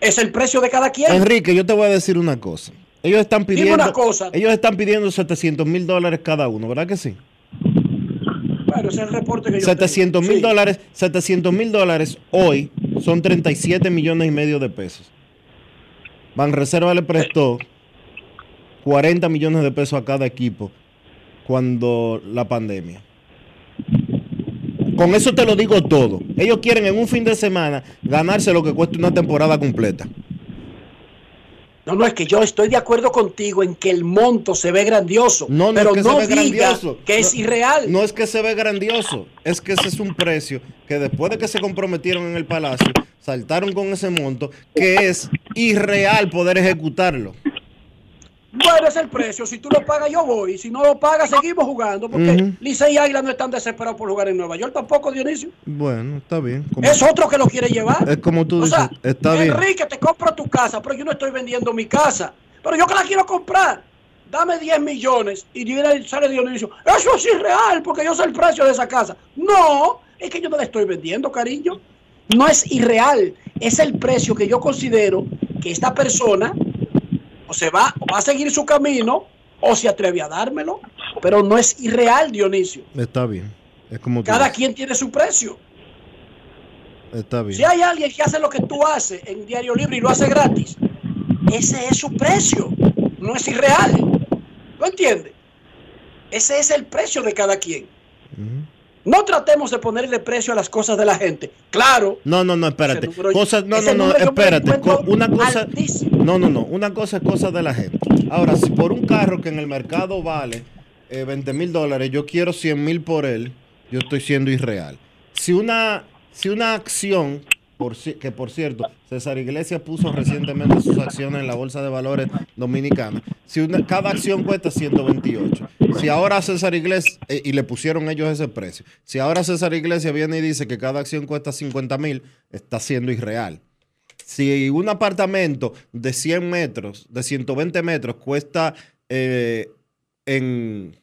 Es el precio de cada quien. Enrique, yo te voy a decir una cosa. Ellos están Dime pidiendo, una cosa. ellos están pidiendo 700 mil dólares cada uno, ¿verdad que sí? Bueno, ese es el reporte que yo 700 tengo. mil Sí. dólares, 700 mil dólares hoy son 37 millones y medio de pesos. Banreserva le prestó 40 millones de pesos a cada equipo cuando la pandemia. Con eso te lo digo todo. Ellos quieren en un fin de semana ganarse lo que cuesta una temporada completa. No, no, es que yo estoy de acuerdo contigo en que el monto se ve grandioso, No, no pero es que no se ve grandioso. que es No- irreal. No es que se ve grandioso, es que ese es un precio que después de que se comprometieron en el palacio, saltaron con ese monto, que es irreal poder ejecutarlo. Bueno, es el precio. Si tú lo pagas, yo voy. Si no lo pagas, seguimos jugando. Porque Ujú. Licey y Águila no están desesperados por jugar en Nueva York tampoco, Dionisio. Bueno, está bien. Como- Es otro que lo quiere llevar. es como tú O dices, sea, está bien. Enrique, te compro tu casa, pero yo no estoy vendiendo mi casa. Pero yo que la quiero comprar. Dame 10 millones. Y sale Dionisio. Eso es irreal, porque yo sé el precio de esa casa. No, es que yo no la estoy vendiendo, cariño. No es irreal. Es el precio que yo considero que esta persona o se va, o va a seguir su camino, o se atreve a dármelo. Pero no es irreal, Dionisio. Está bien. Es como Cada quien tiene su precio. Está bien. Si hay alguien que hace lo que tú haces en Diario Libre y lo hace gratis, ese es su precio, no es irreal. ¿Lo entiendes? Ese es el precio de cada quien. No tratemos de ponerle precio a las cosas de la gente. Claro, No, no, no, espérate. Número- Cosas, no, no, no, espérate. Una cosa. altísimo. No, no, no. Una cosa es cosa de la gente. Ahora, si por un carro que en el mercado vale eh, 20 mil dólares, yo quiero 100 mil por él, yo estoy siendo irreal. Si una, si una acción, que por cierto, César Iglesias puso recientemente sus acciones en la Bolsa de Valores Dominicana, si una, cada acción cuesta 128, si ahora César Iglesias, eh, y le pusieron ellos ese precio, si ahora César Iglesias viene y dice que cada acción cuesta 50 mil, está siendo irreal. Si un apartamento de 100 metros, de 120 metros, cuesta eh, en,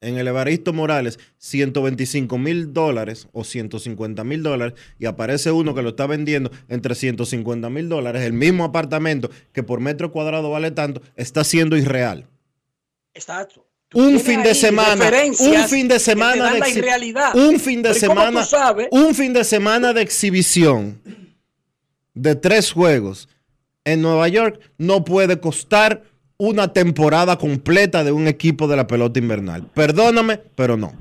en el Evaristo Morales 125 mil dólares o 150 mil dólares y aparece uno que lo está vendiendo entre 150 mil dólares, el mismo apartamento que por metro cuadrado vale tanto, está siendo irreal. exacto. Un fin de semana, un fin de semana de un fin de Pero ¿y cómo semana, un fin de semana de exhibición de tres juegos en Nueva York no puede costar una temporada completa de un equipo de la pelota invernal. Perdóname, pero no.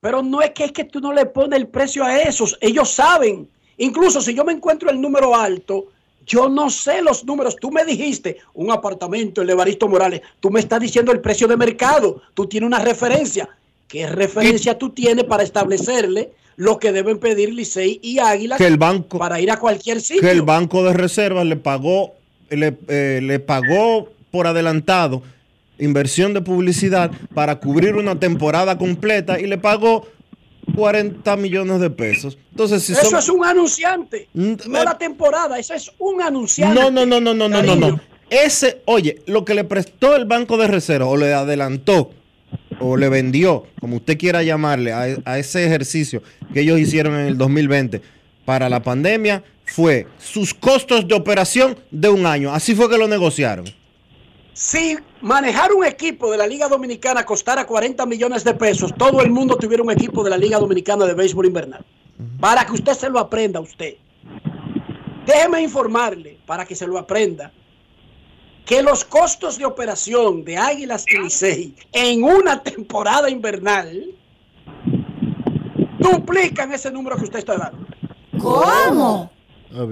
Pero no es que es que tú no le pones el precio a esos. Ellos saben. Incluso si yo me encuentro el número alto, yo no sé los números. Tú me dijiste un apartamento, el Evaristo Morales. Tú me estás diciendo el precio de mercado. Tú tienes una referencia. ¿Qué referencia tú tienes para establecerle lo que deben pedir Licey y Águilas Que el banco- para ir a cualquier sitio? Que el Banco de Reservas le pagó, le, eh, le pagó por adelantado inversión de publicidad para cubrir una temporada completa y le pagó 40 millones de pesos. Entonces, si Eso son- es un anunciante. No la temporada, eso es un anunciante. No, no, no, no, no, no, no. Ese, oye, lo que le prestó el Banco de Reserva o le adelantó o le vendió, como usted quiera llamarle, a, a ese ejercicio que ellos hicieron en el 2020 para la pandemia, fue sus costos de operación de un año. Así fue que lo negociaron. Si manejar un equipo de la Liga Dominicana costara 40 millones de pesos, todo el mundo tuviera un equipo de la Liga Dominicana de Béisbol Invernal. Para que usted se lo aprenda, usted. Déjeme informarle, para que se lo aprenda, que los costos de operación de Águilas y Licey en una temporada invernal duplican ese número que usted está dando. ¿Cómo?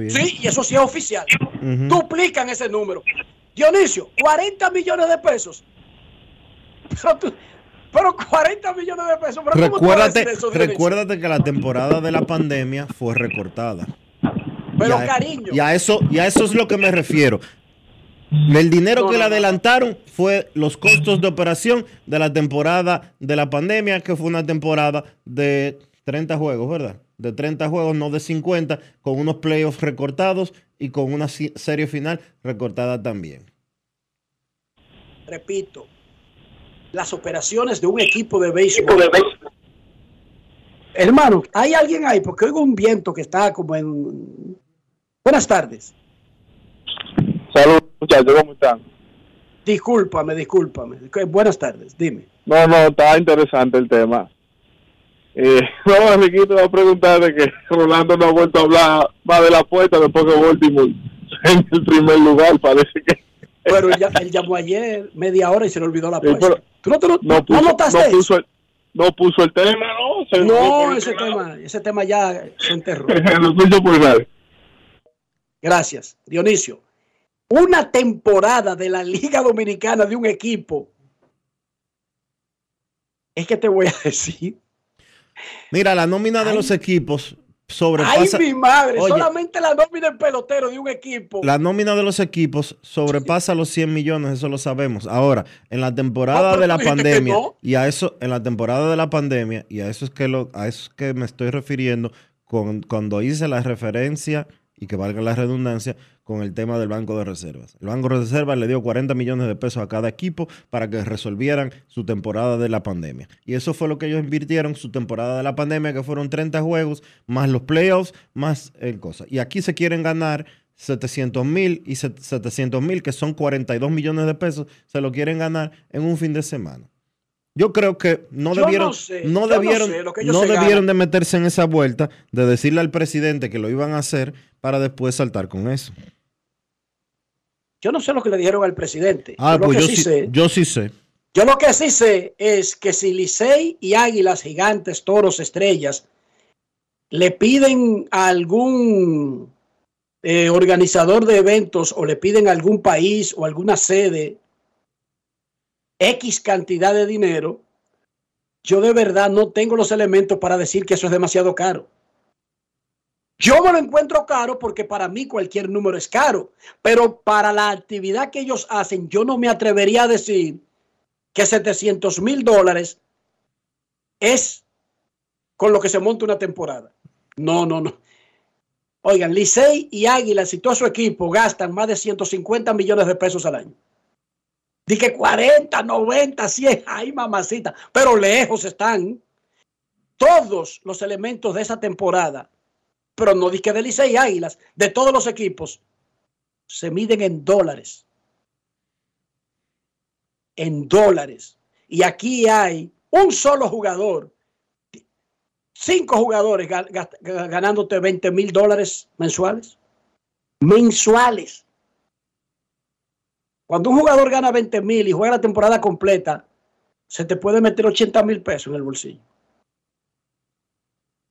Sí, y eso sí es oficial. Duplican ese número. Dionisio, 40 millones de pesos. Pero, tú- pero 40 millones de pesos. ¿pero Recuérdate, eso, recuérdate que la temporada de la pandemia fue recortada. Pero y a, cariño. Y a eso, y a eso es lo que me refiero. El dinero No, que no, le adelantaron fue los costos de operación de la temporada de la pandemia, que fue una temporada de 30 juegos, ¿verdad? De 30 juegos, no de 50, con unos playoffs recortados y con una serie final recortada también. repito, las operaciones de un equipo de béisbol. Hermano, ¿hay alguien ahí? Porque oigo un viento que está como en... Buenas tardes. Saludos, muchachos, ¿cómo están? Discúlpame, discúlpame. Buenas tardes, dime. No, no, está interesante el tema. Eh, no, Enriquito va a preguntarle que Rolando no ha vuelto a hablar más de la apuesta después que Baltimore en el primer lugar, parece que... Pero él, llamó ayer media hora y se le olvidó la Sí, apuesta. pero ¿Tú no, te lo- no no puso, notaste no puso el, no puso el tema, ¿no? Se No, ese tema, ese tema ya se enterró. Lo puso por nadie. Gracias, Dionisio. Una temporada de la Liga Dominicana de un equipo. Es que te voy a decir. Mira, la nómina de los equipos sobrepasa. Ay, mi madre, Oye, solamente la nómina del pelotero de un equipo. La nómina de los equipos sobrepasa los 100 millones, eso lo sabemos. Ahora, en la temporada Ah, de la pandemia, no. y a eso, en la temporada de la pandemia, y a eso es que lo, a eso es que me estoy refiriendo con, cuando hice la referencia, y que valga la redundancia, con el tema del Banco de Reservas. El Banco de Reservas le dio 40 millones de pesos a cada equipo para que resolvieran su temporada de la pandemia. Y eso fue lo que ellos invirtieron, su temporada de la pandemia, que fueron 30 juegos, más los playoffs, más el cosa. Y aquí se quieren ganar 700 mil y 700 mil, que son 42 millones de pesos, se lo quieren ganar en un fin de semana. Yo creo que no debieron, sé, no debieron, sé no debieron de meterse en esa vuelta de decirle al presidente que lo iban a hacer para después saltar con eso. Yo no sé lo que le dijeron al presidente. Ah, yo pues yo sí sí, sé, yo sí sé. yo lo que sí sé es que si Licey y Águilas, Gigantes, Toros, Estrellas le piden a algún eh, organizador de eventos o le piden a algún país o alguna sede X cantidad de dinero, yo de verdad no tengo los elementos para decir que eso es demasiado caro. Yo me lo encuentro caro porque para mí cualquier número es caro, pero para la actividad que ellos hacen, yo no me atrevería a decir que 700 mil dólares es con lo que se monta una temporada. No, no, no. Oigan, Licey y Águilas y todo su equipo gastan más de 150 millones de pesos al año. Dije 40, 90, 100, ay mamacita, pero lejos están todos los elementos de esa temporada, pero no dije de Licey Águilas, de todos los equipos, se miden en dólares. En dólares. Y aquí hay un solo jugador, cinco jugadores ga- ga- ga- ganándote 20 mil dólares mensuales. Mensuales. Cuando un jugador gana 20 mil y juega la temporada completa, se te puede meter 80 mil pesos en el bolsillo.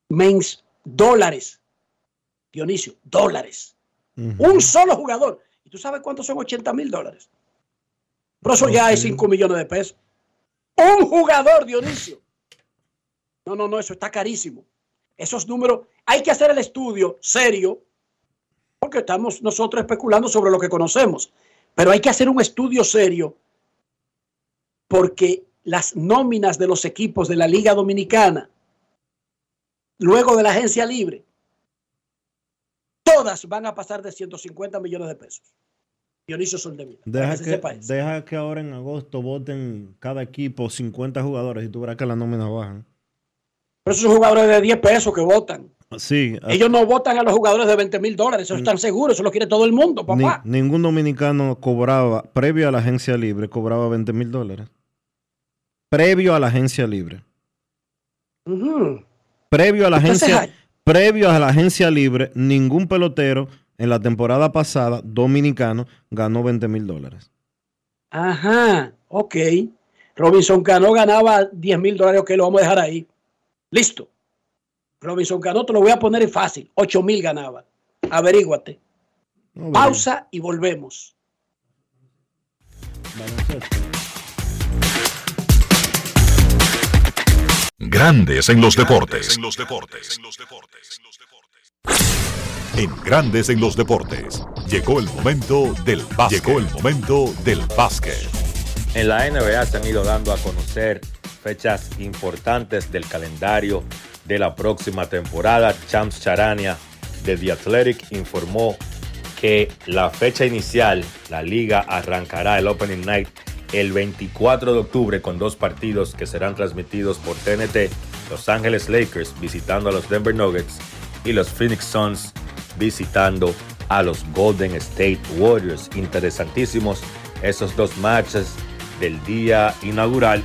Mens, dólares. Dionisio, dólares. Un solo jugador. ¿Y tú sabes cuántos son 80 mil dólares? Pero eso ya es 5 millones de pesos. Un jugador, Dionisio. No, no, no, eso está carísimo. Esos números, hay que hacer el estudio serio, porque estamos nosotros especulando sobre lo que conocemos. Pero hay que hacer un estudio serio porque las nóminas de los equipos de la Liga Dominicana, luego de la agencia libre, todas van a pasar de 150 millones de pesos. Dionisio Soldevila. para Deja que, deja que ahora en agosto voten cada equipo 50 jugadores y tú verás que las nóminas bajan. Pero esos son jugadores de 10 pesos que votan. Sí, Ellos no votan a los jugadores de 20 mil dólares, eso están seguros, eso lo quiere todo el mundo, ni- papá. ningún dominicano cobraba, previo a la agencia libre, cobraba 20 mil dólares. Previo a la agencia libre. Previo a la Entonces, agencia, ay. previo a la agencia libre, ningún pelotero en la temporada pasada dominicano ganó 20 mil dólares. Ajá, ok. Robinson Cano ganaba 10 mil dólares, ok, lo vamos a dejar ahí. Listo. Robinson Cano te lo voy a poner fácil, 8 mil ganaba. Averíguate. Pausa y volvemos. Grandes en los deportes. en Grandes en los Deportes. Llegó el momento del básquet. Llegó el momento del básquet. En la NBA se han ido dando a conocer fechas importantes del calendario de la próxima temporada. Champs Charania de The Athletic informó que la fecha inicial, la liga arrancará el Opening Night el 24 de octubre con dos partidos que serán transmitidos por TNT. Los Ángeles Lakers visitando a los Denver Nuggets y los Phoenix Suns visitando a los Golden State Warriors. Interesantísimos esos dos matches del día inaugural.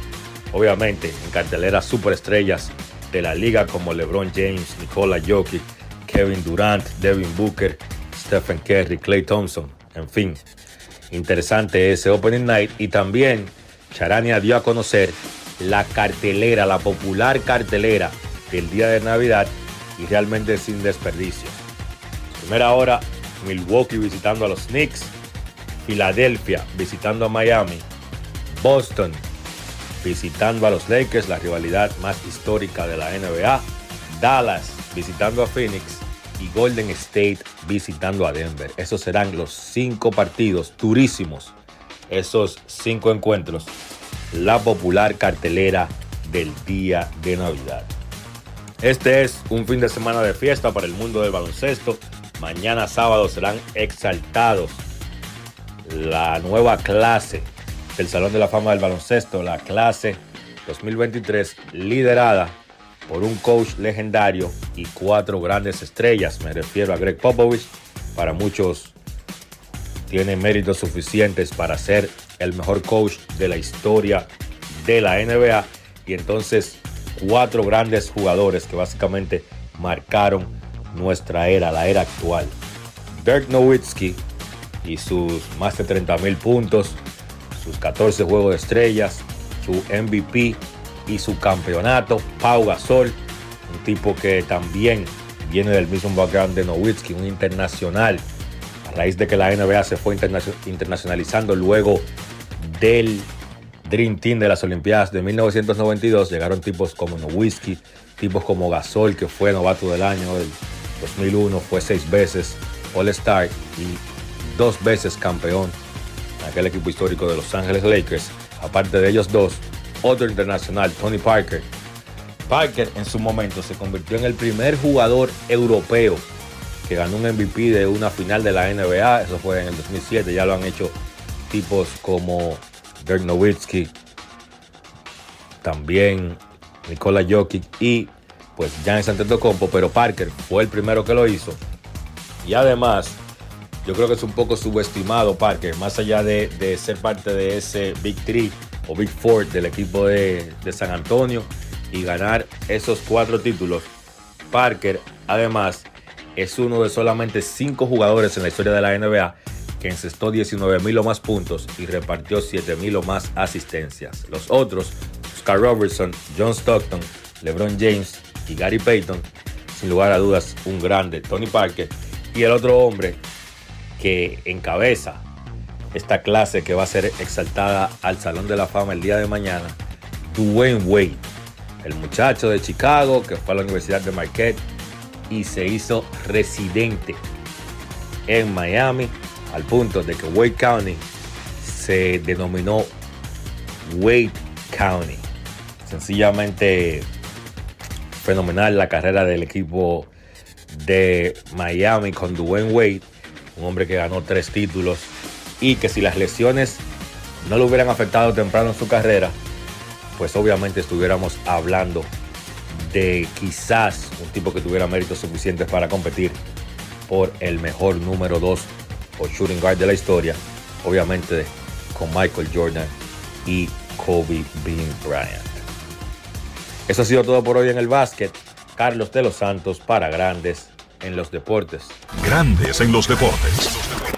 Obviamente en cartelera superestrellas de la liga como LeBron James, Nikola Jokic, Kevin Durant, Devin Booker, Stephen Curry, Clay Thompson, en fin. Interesante ese Opening Night y también Charania dio a conocer la cartelera, la popular cartelera del día de Navidad y realmente sin desperdicio. Primera hora, Milwaukee visitando a los Knicks, Filadelfia visitando a Miami, Boston visitando a los Lakers, la rivalidad más histórica de la NBA, Dallas visitando a Phoenix y Golden State visitando a Denver. Esos serán los cinco partidos durísimos, esos cinco encuentros, la popular cartelera del día de Navidad. Este es un fin de semana de fiesta para el mundo del baloncesto. Mañana sábado serán exaltados la nueva clase del Salón de la Fama del Baloncesto, la clase 2023, liderada por un coach legendario y cuatro grandes estrellas. Me refiero a Greg Popovich. Para muchos tiene méritos suficientes para ser el mejor coach de la historia de la NBA. Y entonces cuatro grandes jugadores que básicamente marcaron nuestra era, la era actual. Dirk Nowitzki y sus más de 30 mil puntos, sus 14 juegos de estrellas, su MVP y su campeonato. Pau Gasol, un tipo que también viene del mismo background de Nowitzki, un internacional. A raíz de que la NBA se fue internacionalizando luego del Dream Team de las Olimpiadas de 1992, llegaron tipos como Nowitzki, tipos como Gasol, que fue novato del año del 2001, fue seis veces All-Star y dos veces campeón en aquel equipo histórico de Los Ángeles Lakers. Aparte de ellos dos, otro internacional, Tony Parker. Parker en su momento se convirtió en el primer jugador europeo que ganó un MVP de una final de la NBA. Eso fue en el 2007. Ya lo han hecho tipos como Dirk Nowitzki, también Nikola Jokic y pues Giannis Antetokounmpo, pero Parker fue el primero que lo hizo. Y además, yo creo que es un poco subestimado Parker, más allá de, de ser parte de ese Big Three o Big Four del equipo de, San Antonio y ganar esos cuatro títulos. Parker, además, es uno de solamente cinco jugadores en la historia de la NBA que encestó 19 mil o más puntos y repartió 7 mil o más asistencias. Los otros, Oscar Robertson, John Stockton, LeBron James y Gary Payton, sin lugar a dudas, un grande, Tony Parker. Y el otro hombre que encabeza esta clase que va a ser exaltada al Salón de la Fama el día de mañana, Dwayne Wade, el muchacho de Chicago que fue a la Universidad de Marquette y se hizo residente en Miami al punto de que Wade County se denominó Wade County. Sencillamente fenomenal la carrera del equipo de Miami con Dwayne Wade, un hombre que ganó tres títulos y que si las lesiones no lo hubieran afectado temprano en su carrera, pues obviamente estuviéramos hablando de quizás un tipo que tuviera méritos suficientes para competir por el mejor número 2 o shooting guard de la historia, obviamente con Michael Jordan y Kobe Bean Bryant. Eso ha sido todo por hoy en el básquet. Carlos de los Santos para Grandes en los Deportes. Grandes en los Deportes.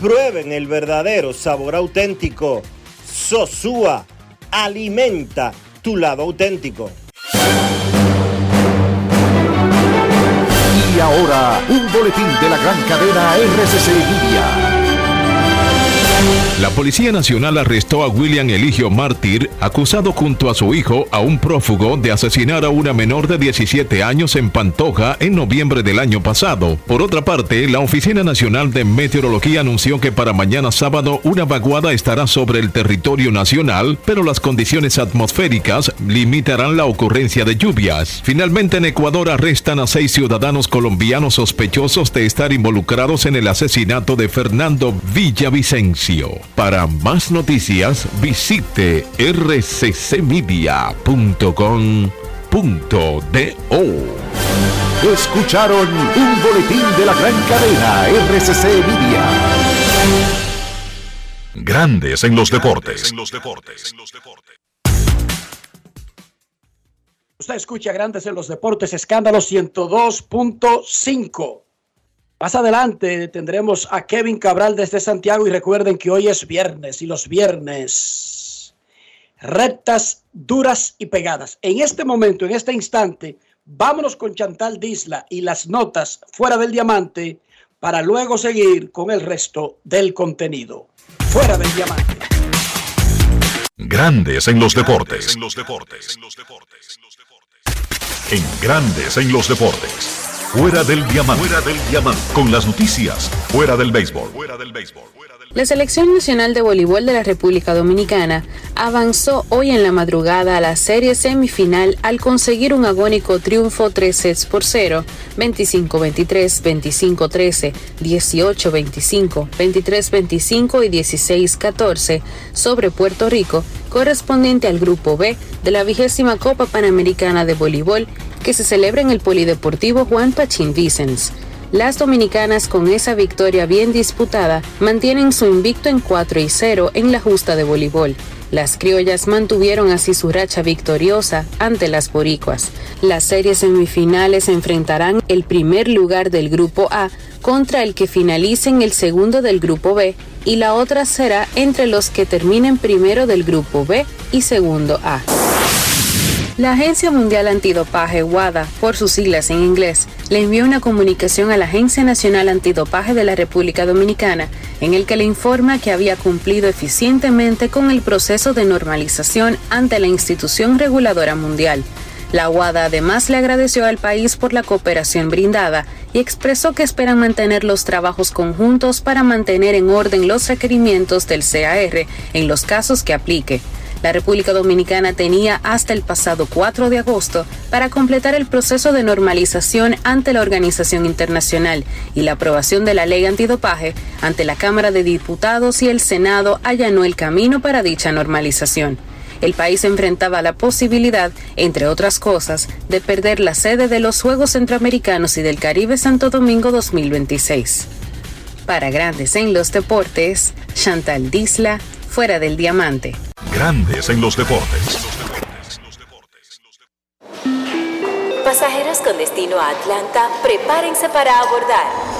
prueben el verdadero sabor auténtico. Sosúa, alimenta tu lado auténtico. Y ahora, un boletín de la gran cadena RCC Media. La Policía Nacional arrestó a William Eligio Mártir, acusado junto a su hijo, a un prófugo, de asesinar a una menor de 17 años en Pantoja en noviembre del año pasado. Por otra parte, la Oficina Nacional de Meteorología anunció que para mañana sábado una vaguada estará sobre el territorio nacional, pero las condiciones atmosféricas limitarán la ocurrencia de lluvias. Finalmente, en Ecuador arrestan a seis ciudadanos colombianos sospechosos de estar involucrados en el asesinato de Fernando Villavicencio. Para más noticias, visite rccmedia.com.do. Escucharon un boletín de la gran cadena RCC Media. Grandes en los deportes. Usted escucha Grandes en los Deportes, escándalo 102.5. Más adelante tendremos a Kevin Cabral desde Santiago y recuerden que hoy es viernes y los viernes rectas, duras y pegadas. En este momento, en este instante, vámonos con Chantal Disla y las notas fuera del diamante para luego seguir con el resto del contenido. Fuera del diamante. Grandes en los deportes. En Grandes en los deportes. Fuera del diamante. Fuera del diamante. Con las noticias. Fuera del béisbol. Fuera del béisbol. La Selección Nacional de Voleibol de la República Dominicana avanzó hoy en la madrugada a la serie semifinal al conseguir un agónico triunfo 3 sets por 0, 25-23, 25-13, 18-25, 23-25 y 16-14 sobre Puerto Rico, correspondiente al Grupo B de la vigésima Copa Panamericana de Voleibol que se celebra en el Polideportivo Juan Pachín Vicens. Las dominicanas con esa victoria bien disputada mantienen su invicto en 4 y 0 en la justa de voleibol. Las criollas mantuvieron así su racha victoriosa ante las boricuas. Las series semifinales enfrentarán el primer lugar del grupo A contra el que finalicen el segundo del grupo B y la otra será entre los que terminen primero del grupo B y segundo A. La Agencia Mundial Antidopaje, WADA, por sus siglas en inglés, le envió una comunicación a la Agencia Nacional Antidopaje de la República Dominicana en el que le informa que había cumplido eficientemente con el proceso de normalización ante la institución reguladora mundial. La WADA además le agradeció al país por la cooperación brindada y expresó que esperan mantener los trabajos conjuntos para mantener en orden los requerimientos del CAR en los casos que aplique. La República Dominicana tenía hasta el pasado 4 de agosto para completar el proceso de normalización ante la organización internacional y la aprobación de la ley antidopaje ante la Cámara de Diputados y el Senado allanó el camino para dicha normalización. El país enfrentaba la posibilidad, entre otras cosas, de perder la sede de los Juegos Centroamericanos y del Caribe Santo Domingo 2026. Para Grandes en los Deportes, Chantal Disla, fuera del diamante. Grandes en los deportes. Pasajeros con destino a Atlanta, prepárense para abordar.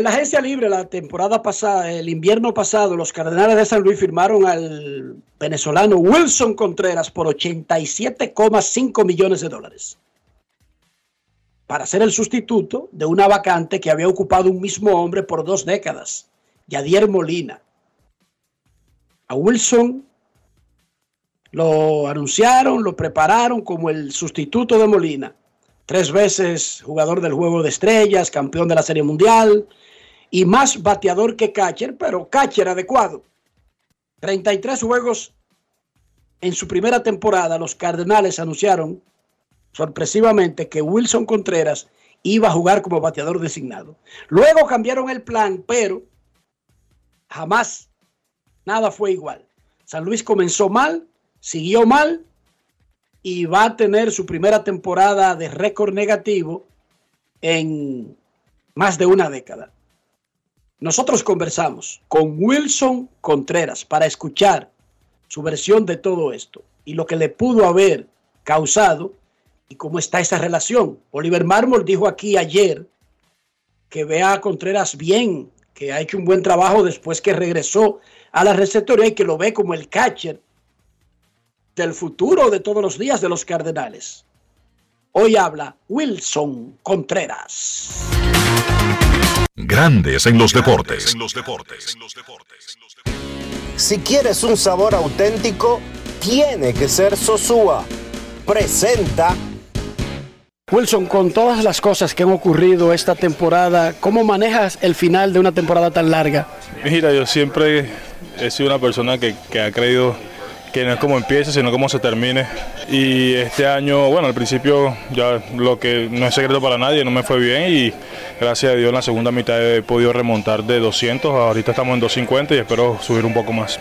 la agencia libre la temporada pasada, el invierno pasado, los Cardenales de San Luis firmaron al venezolano Wilson Contreras por 87,5 millones de dólares para ser el sustituto de una vacante que había ocupado un mismo hombre por dos décadas, Yadier Molina. A Wilson lo anunciaron, lo prepararon como el sustituto de Molina. Tres veces jugador del Juego de Estrellas, campeón de la Serie Mundial, y más bateador que catcher, pero catcher adecuado. 33 juegos en su primera temporada, los Cardenales anunciaron sorpresivamente que Wilson Contreras iba a jugar como bateador designado. Luego cambiaron el plan, pero jamás nada fue igual. San Luis comenzó mal, siguió mal y va a tener su primera temporada de récord negativo en más de una década. Nosotros conversamos con Wilson Contreras para escuchar su versión de todo esto y lo que le pudo haber causado y cómo está esa relación. Oliver Mármol dijo aquí ayer que vea a Contreras bien, que ha hecho un buen trabajo después que regresó a la receptoría y que lo ve como el catcher del futuro de todos los días de los Cardenales. Hoy habla Wilson Contreras. Grandes en los deportes. Si quieres un sabor auténtico, tiene que ser Sosúa. Presenta Wilson, con todas las cosas que han ocurrido esta temporada, ¿cómo manejas el final de una temporada tan larga? Mira, yo siempre he sido una persona que, que ha creído que no es como empiece, sino como se termine. Y este año, bueno, al principio ya lo que no es secreto para nadie, no me fue bien y gracias a Dios en la segunda mitad he podido remontar de 200, ahorita estamos en 250 y espero subir un poco más.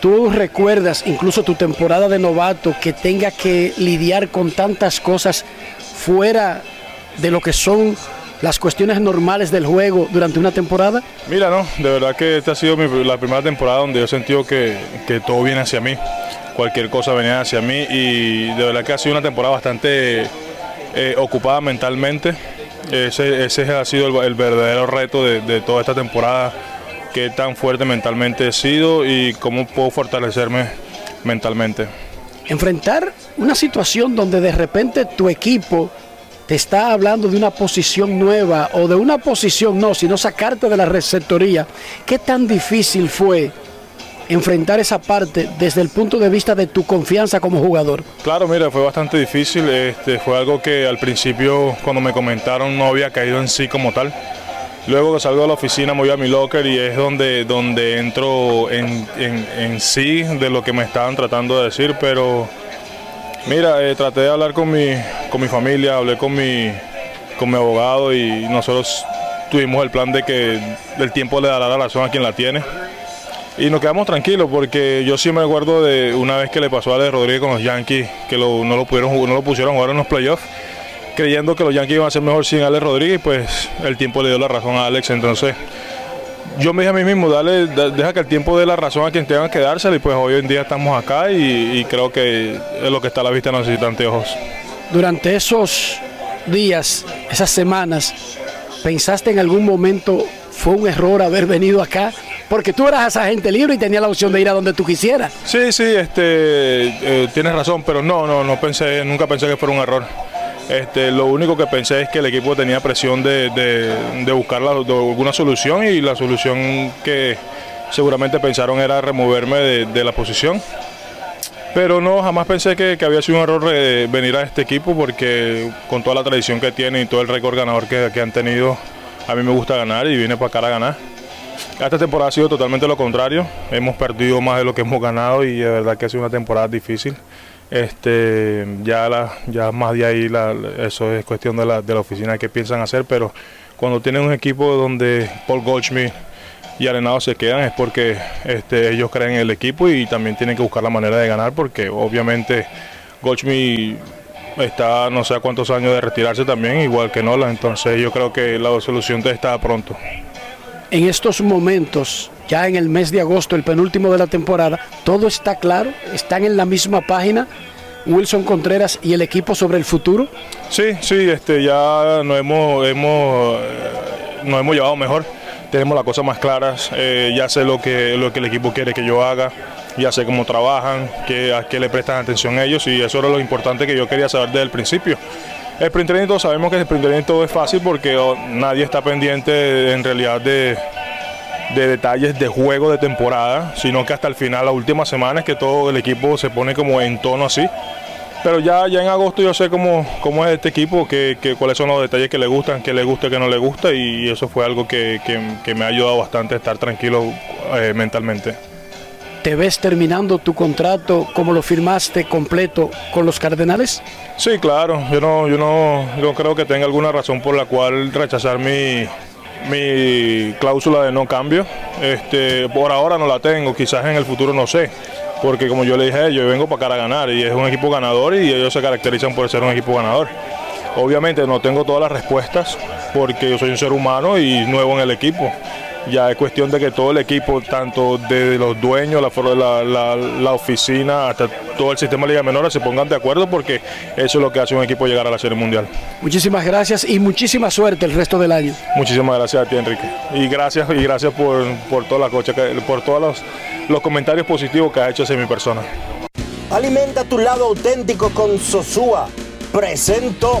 ¿Tú recuerdas incluso tu temporada de novato que tenga que lidiar con tantas cosas fuera de lo que son las cuestiones normales del juego durante una temporada? Mira, no, de verdad que esta ha sido mi- la primera temporada donde yo he sentido que, que todo viene hacia mí, cualquier cosa venía hacia mí y de verdad que ha sido una temporada bastante eh, ocupada mentalmente. Ese, ese ha sido el, el verdadero reto de, de toda esta temporada, qué tan fuerte mentalmente he sido y cómo puedo fortalecerme mentalmente. Enfrentar una situación donde de repente tu equipo te está hablando de una posición nueva o de una posición no, sino sacarte de la receptoría. ¿Qué tan difícil fue enfrentar esa parte desde el punto de vista de tu confianza como jugador? Claro, mira, fue bastante difícil. Este, fue algo que al principio, cuando me comentaron, no había caído en sí como tal. Luego que salgo de la oficina, me voy a mi locker y es donde, donde entro en, en- en sí de lo que me estaban tratando de decir. Pero mira, eh, traté de hablar con mi, con mi familia, hablé con mi, con mi abogado y nosotros tuvimos el plan de que el tiempo le dará la razón a quien la tiene. Y nos quedamos tranquilos porque yo sí me acuerdo de una vez que le pasó a Ale Rodríguez con los Yankees, que lo- no, lo pudieron, no lo pusieron a jugar en los playoffs, creyendo que los Yankees iban a ser mejor sin Ale Rodríguez, pues el tiempo le dio la razón a Alex. Entonces yo me dije a mí mismo, dale, da- deja que el tiempo dé la razón a quien tenga que dársela y pues hoy en día estamos acá y, y creo que es lo que está a la vista no necesita anteojos. Durante esos días, esas semanas, ¿pensaste en algún momento fue un error haber venido acá? Porque tú eras agente libre y tenías la opción de ir a donde tú quisieras. Sí, sí, este, eh, tienes razón, pero no, no, no pensé, nunca pensé que fuera un error. Este, lo único que pensé es que el equipo tenía presión de, buscar alguna solución y la solución que seguramente pensaron era removerme de, la posición. Pero no, jamás pensé que, había sido un error eh, venir a este equipo porque con toda la tradición que tiene y todo el récord ganador que, que han tenido, a mí me gusta ganar y vine para acá a ganar. Esta temporada ha sido totalmente lo contrario. Hemos perdido más de lo que hemos ganado y de verdad que ha sido una temporada difícil. Este, ya, la, ya más de ahí la- eso es cuestión de la, de la oficina qué piensan hacer, pero cuando tienen un equipo donde Paul Goldschmidt y Arenado se quedan es porque este, ellos creen en el equipo y también tienen que buscar la manera de ganar porque obviamente Goldschmidt está no sé a cuántos años de retirarse también, igual que Nola, entonces yo creo que la solución está pronto. En estos momentos, ya en el mes de agosto, el penúltimo de la temporada, todo está claro, están en la misma página. Wilson Contreras y el equipo sobre el futuro. Sí, sí, este, ya nos hemos, hemos, eh, hemos llevado mejor. Tenemos las cosas más claras. eh, ya sé lo que, lo que el equipo quiere que yo haga. Ya sé cómo trabajan, qué, a qué le prestan atención ellos. Y eso era lo importante que yo quería saber desde el principio. El sprint sabemos que el sprint es fácil porque oh, nadie está pendiente en realidad de, de detalles de juego de temporada, sino que hasta el final, la última semana es que todo el equipo se pone como en tono así. Pero ya, ya en agosto yo sé cómo, cómo es este equipo, que, que- cuáles son los detalles que le gustan, qué le gusta, qué no le gusta, y eso fue algo que, que- que me ha ayudado bastante a estar tranquilo eh, mentalmente. ¿Te ves terminando tu contrato como lo firmaste completo con los Cardenales? Sí, claro, yo no, yo no, yo no creo que tenga alguna razón por la cual rechazar mi, mi cláusula de no cambio. Este, por ahora no la tengo, quizás en el futuro no sé. Porque como yo le dije, yo vengo para acá a ganar y es un equipo ganador y ellos se caracterizan por ser un equipo ganador. Obviamente no tengo todas las respuestas porque yo soy un ser humano y nuevo en el equipo. Ya es cuestión de que todo el equipo, tanto de los dueños, la, la, la- la oficina, hasta todo el sistema de Liga Menores, se pongan de acuerdo porque eso es lo que hace un equipo llegar a la Serie Mundial. Muchísimas gracias y muchísima suerte el resto del año. Muchísimas gracias a ti, Enrique. Y gracias, y gracias por, por todas las cochas por todos los, los comentarios positivos que has hecho hacia mi persona. Alimenta tu lado auténtico con Sosúa. Presento.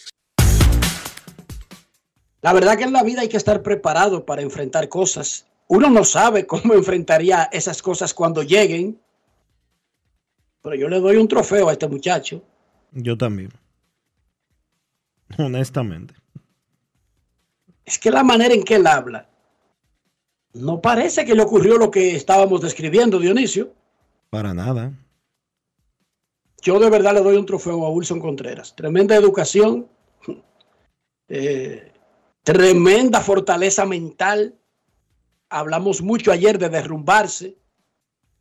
La verdad que en la vida hay que estar preparado para enfrentar cosas. Uno no sabe cómo enfrentaría esas cosas cuando lleguen. Pero yo le doy un trofeo a este muchacho. Yo también. Honestamente. Es que la manera en que él habla, no parece que le ocurrió lo que estábamos describiendo, Dionisio. Para nada. Yo de verdad le doy un trofeo a Wilson Contreras. Tremenda educación, eh, tremenda fortaleza mental. Hablamos mucho ayer de derrumbarse.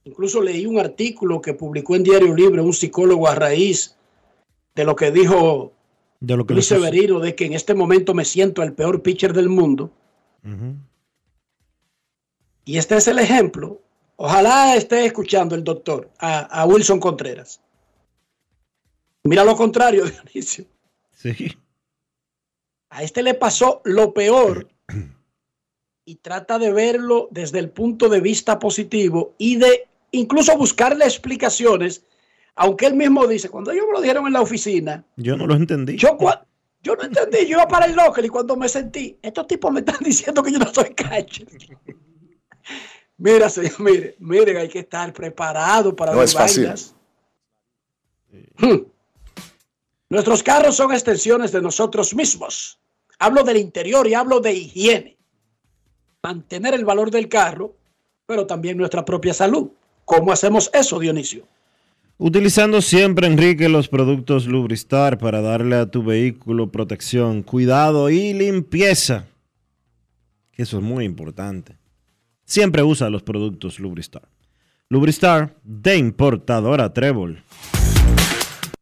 Incluso leí un artículo que publicó en Diario Libre un psicólogo a raíz de lo que dijo de lo que Luis Severino, de que en este momento me siento el peor pitcher del mundo. Y este es el ejemplo. Ojalá esté escuchando el doctor a, a Wilson Contreras. Mira lo contrario, Dionisio. Sí. A este le pasó lo peor y trata de verlo desde el punto de vista positivo y de incluso buscarle explicaciones, aunque él mismo dice, cuando ellos me lo dijeron en la oficina, Yo no lo entendí. yo, no entendí, yo iba para el locker y cuando me sentí, estos tipos me están diciendo que yo no soy catcher. Mira, señor, mire, miren, hay que estar preparado para No ver es fácil. vainas. Hmm. Nuestros carros son extensiones de nosotros mismos. Hablo del interior y hablo de higiene. Mantener el valor del carro, pero también nuestra propia salud. ¿Cómo hacemos eso, Dionisio? Utilizando siempre, Enrique, los productos Lubristar para darle a tu vehículo protección, cuidado y limpieza. Eso es muy importante. Siempre usa los productos Lubristar. Lubristar de importadora Trébol.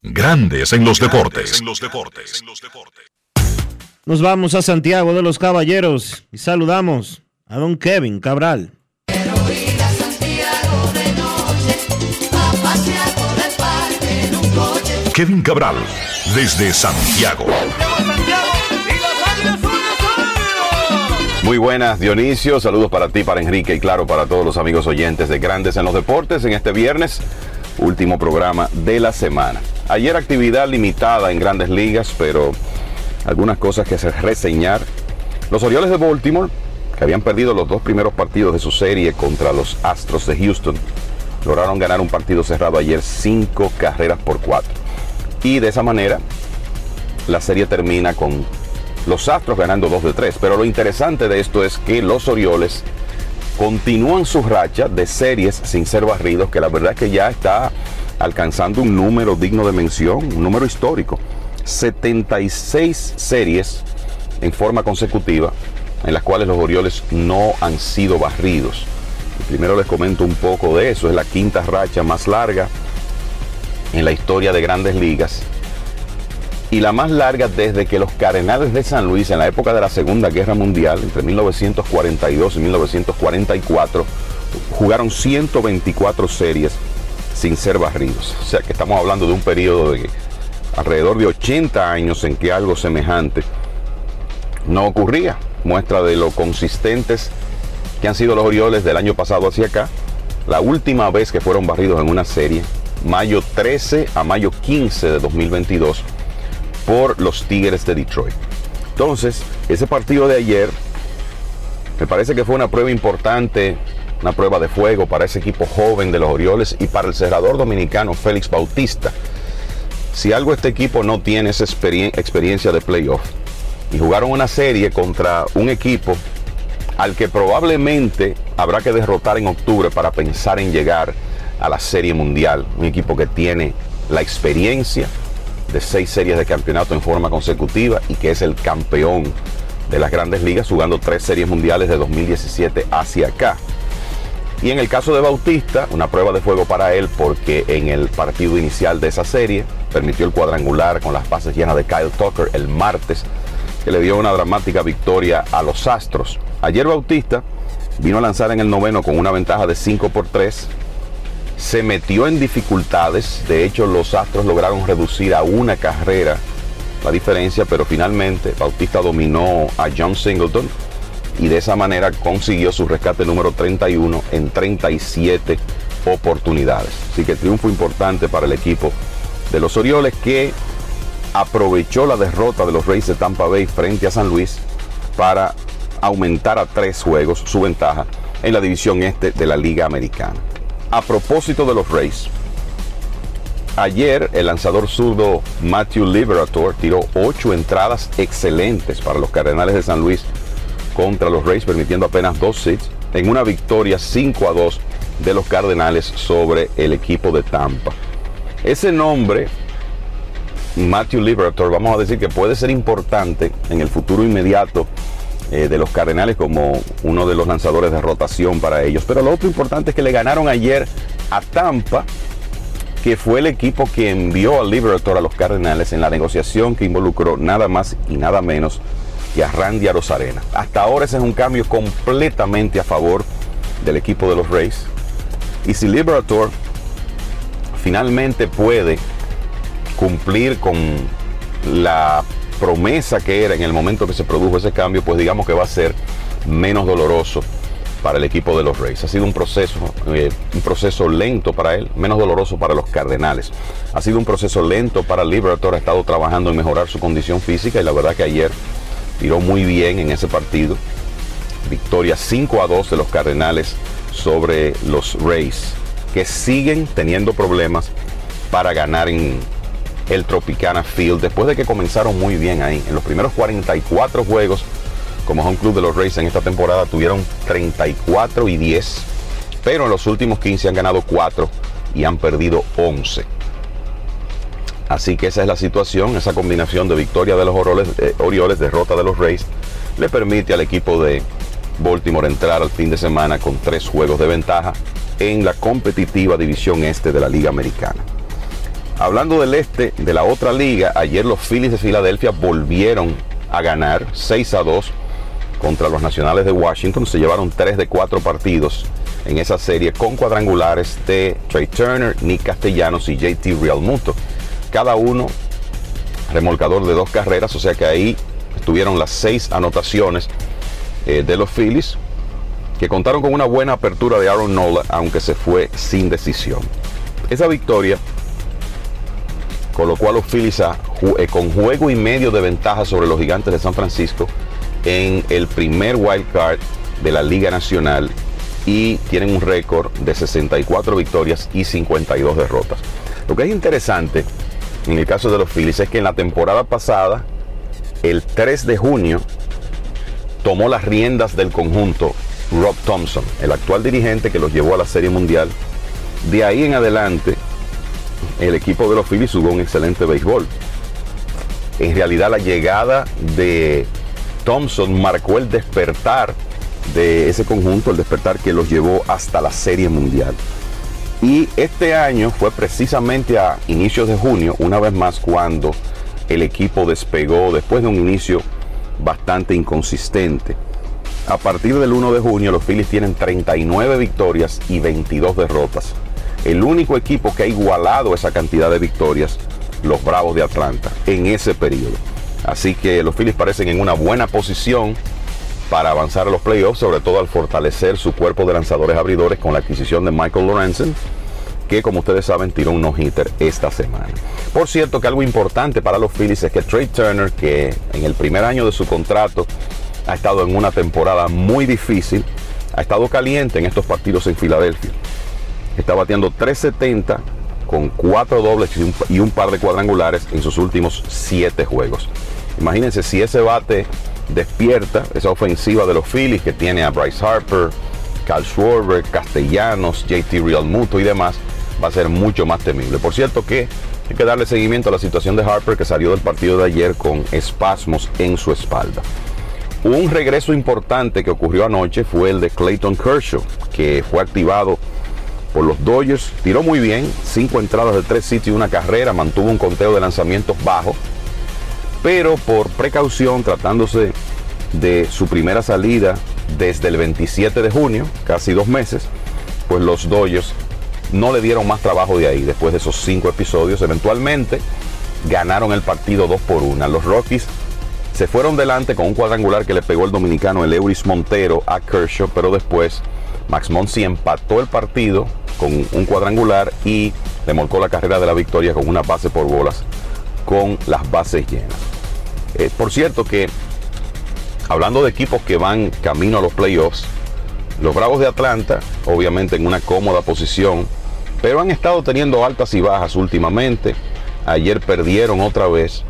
Grandes en los deportes. Nos vamos a Santiago de los Caballeros y saludamos a don Kevin Cabral. Kevin Cabral, desde Santiago. Muy buenas, Dionisio. Saludos para ti, para Enrique y claro, para todos los amigos oyentes de Grandes en los Deportes en este viernes, último programa de la semana. Ayer actividad limitada en grandes ligas, pero algunas cosas que se reseñar. Los Orioles de Baltimore, que habían perdido los dos primeros partidos de su serie contra los Astros de Houston, lograron ganar un partido cerrado ayer cinco carreras por cuatro. Y de esa manera, la serie termina con los Astros ganando 2 de 3. Pero lo interesante de esto es que los Orioles continúan su racha de series sin ser barridos, que la verdad que ya está alcanzando un número digno de mención, un número histórico. 76 series en forma consecutiva en las cuales los Orioles no han sido barridos. Primero les comento un poco de eso, es la quinta racha más larga en la historia de grandes ligas y la más larga desde que los Cardenales de San Luis en la época de la Segunda Guerra Mundial, entre 1942 y 1944, jugaron 124 series sin ser barridos. O sea que estamos hablando de un periodo de alrededor de 80 años en que algo semejante no ocurría. Muestra de lo consistentes que han sido los Orioles del año pasado hacia acá. La última vez que fueron barridos en una serie, mayo 13 a mayo 15 de 2022 por los Tigres de Detroit. Entonces, ese partido de ayer me parece que fue una prueba importante, una prueba de fuego para ese equipo joven de los Orioles y para el cerrador dominicano Félix Bautista. Si algo este equipo no tiene es experien- experiencia de playoff y jugaron una serie contra un equipo al que probablemente habrá que derrotar en octubre para pensar en llegar a la Serie Mundial, un equipo que tiene la experiencia, de seis series de campeonato en forma consecutiva y que es el campeón de las grandes ligas jugando tres series mundiales de 2017 hacia acá. Y en el caso de Bautista, una prueba de fuego para él porque en el partido inicial de esa serie permitió el cuadrangular con las bases llenas de Kyle Tucker el martes, que le dio una dramática victoria a los Astros. Ayer Bautista vino a lanzar en el noveno con una ventaja de 5 por 3, se metió en dificultades. De hecho, los Astros lograron reducir a una carrera la diferencia, pero finalmente Bautista dominó a John Singleton y de esa manera consiguió su rescate número 31 en 37 oportunidades. Así que triunfo importante para el equipo de los Orioles que aprovechó la derrota de los Rays de Tampa Bay frente a San Luis para aumentar a tres juegos su ventaja en la división este de la Liga Americana. A propósito de los Rays, ayer el lanzador zurdo Matthew Liberator tiró ocho entradas excelentes para los Cardenales de San Luis contra los Rays, permitiendo apenas dos hits en una victoria 5 a 2 de los Cardenales sobre el equipo de Tampa. Ese nombre, Matthew Liberator, vamos a decir que puede ser importante en el futuro inmediato eh, de los Cardenales como uno de los lanzadores de rotación para ellos. Pero lo otro importante es que le ganaron ayer a Tampa, que fue el equipo que envió al Liberator a los Cardenales en la negociación que involucró nada más y nada menos que a Randy Arozarena. Hasta ahora ese es un cambio completamente a favor del equipo de los Rays. Y si Liberator finalmente puede cumplir con la promesa que era en el momento que se produjo ese cambio, pues digamos que va a ser menos doloroso para el equipo de los Rays. Ha sido un proceso, eh, un proceso lento para él, menos doloroso para los Cardenales. Ha sido un proceso lento para Liberator, ha estado trabajando en mejorar su condición física y la verdad que ayer tiró muy bien en ese partido. Victoria 5 a 2 de los Cardenales sobre los Rays, que siguen teniendo problemas para ganar en el Tropicana Field después de que comenzaron muy bien ahí. En los primeros 44 juegos como home club de los Rays en esta temporada tuvieron 34 y 10, pero en los últimos 15 han ganado 4 y han perdido 11. Así que esa es la situación, esa combinación de victoria de los Orioles, eh, Orioles, derrota de los Rays, le permite al equipo de Baltimore entrar al fin de semana con tres juegos de ventaja en la competitiva división este de la Liga Americana. Hablando del este de la otra liga, ayer los Phillies de Filadelfia volvieron a ganar 6 a 2 contra los Nacionales de Washington. Se llevaron 3 de 4 partidos en esa serie con cuadrangulares de Trey Turner, Nick Castellanos y JT Realmuto. Cada uno remolcador de dos carreras, o sea que ahí estuvieron las seis anotaciones eh, de los Phillies, que contaron con una buena apertura de Aaron Nola, aunque se fue sin decisión. Esa victoria colocó a los Phillies eh, con juego y medio de ventaja sobre los gigantes de San Francisco en el primer wild card de la Liga Nacional y tienen un récord de 64 victorias y 52 derrotas. Lo que es interesante en el caso de los Phillies es que en la temporada pasada, el 3 de junio, tomó las riendas del conjunto Rob Thompson, el actual dirigente que los llevó a la Serie Mundial. De ahí en adelante, el equipo de los Phillies jugó un excelente béisbol. En realidad la llegada de Thompson marcó el despertar de ese conjunto, el despertar que los llevó hasta la Serie Mundial. Y este año fue precisamente a inicios de junio, una vez más, cuando el equipo despegó después de un inicio bastante inconsistente. A partir del 1 de junio, los Phillies tienen 39 victorias y 22 derrotas. El único equipo que ha igualado esa cantidad de victorias, los Bravos de Atlanta, en ese periodo. Así que los Phillies parecen en una buena posición para avanzar a los playoffs, sobre todo al fortalecer su cuerpo de lanzadores abridores con la adquisición de Michael Lorenzen, que como ustedes saben tiró un no-hitter esta semana. Por cierto que algo importante para los Phillies es que Trey Turner, que en el primer año de su contrato ha estado en una temporada muy difícil, ha estado caliente en estos partidos en Filadelfia. Está bateando 370 con cuatro dobles y un, par de cuadrangulares en sus últimos siete juegos. Imagínense si ese bate despierta esa ofensiva de los Phillies que tiene a Bryce Harper, Cal Schwarber, Castellanos, JT Realmuto y demás, va a ser mucho más temible. Por cierto que hay que darle seguimiento a la situación de Harper que salió del partido de ayer con espasmos en su espalda. Un regreso importante que ocurrió anoche fue el de Clayton Kershaw, que fue activado por los Dodgers. Tiró muy bien, cinco entradas de tres sitios y una carrera, mantuvo un conteo de lanzamientos bajo, pero por precaución, tratándose de su primera salida desde el 27 de junio, casi dos meses, pues los Dodgers no le dieron más trabajo de ahí después de esos cinco episodios. Eventualmente ganaron el partido 2 por 1. Los Rockies se fueron delante con un cuadrangular que le pegó el dominicano el Euris Montero a Kershaw, pero después Max Monsi empató el partido con un cuadrangular y remolcó la carrera de la victoria con una base por bolas con las bases llenas. Eh, por cierto que hablando de equipos que van camino a los playoffs, los Bravos de Atlanta, obviamente en una cómoda posición, pero han estado teniendo altas y bajas últimamente. Ayer perdieron otra vez.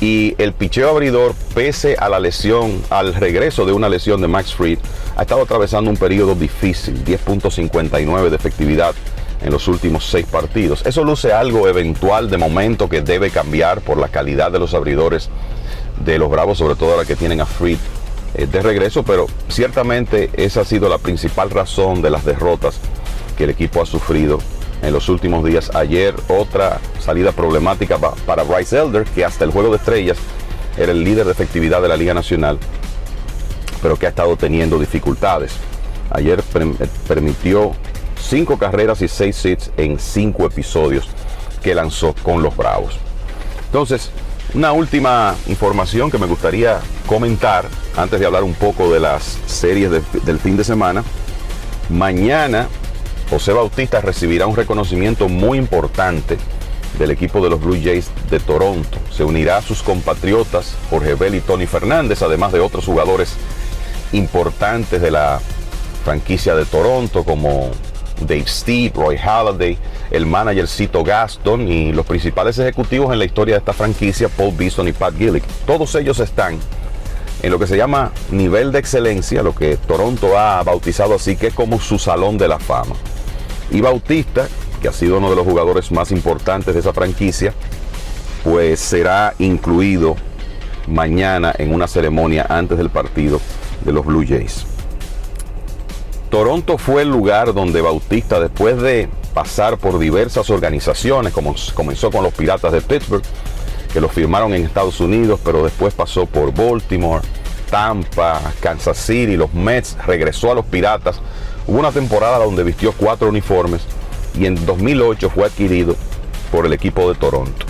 Y el picheo abridor, pese a la lesión, al regreso de una lesión de Max Fried, ha estado atravesando un periodo difícil, 10.59 de efectividad en los últimos seis partidos. Eso luce algo eventual de momento que debe cambiar por la calidad de los abridores de los Bravos, sobre todo ahora que tienen a Fried eh, de regreso, pero ciertamente esa ha sido la principal razón de las derrotas que el equipo ha sufrido en los últimos días. Ayer otra salida problemática para Bryce Elder, que hasta el juego de estrellas era el líder de efectividad de la Liga Nacional, pero que ha estado teniendo dificultades. Ayer eh, permitió cinco carreras y seis hits en cinco episodios que lanzó con los Bravos. Entonces, una última información que me gustaría comentar antes de hablar un poco de las series del fin de semana. Mañana José Bautista recibirá un reconocimiento muy importante del equipo de los Blue Jays de Toronto. Se unirá a sus compatriotas Jorge Bell y Tony Fernández, además de otros jugadores importantes de la franquicia de Toronto como Dave Steve, Roy Halladay, el manager Cito Gaston y los principales ejecutivos en la historia de esta franquicia, Paul Beeson y Pat Gillick. Todos ellos están en lo que se llama nivel de excelencia, lo que Toronto ha bautizado así, que es como su salón de la fama. Y Bautista, que ha sido uno de los jugadores más importantes de esa franquicia, pues será incluido mañana en una ceremonia antes del partido de los Blue Jays. Toronto fue el lugar donde Bautista, después de pasar por diversas organizaciones, como comenzó con los Piratas de Pittsburgh, que lo firmaron en Estados Unidos, pero después pasó por Baltimore, Tampa, Kansas City, los Mets, regresó a los Piratas. Hubo una temporada donde vistió cuatro uniformes y en 2008 fue adquirido por el equipo de Toronto.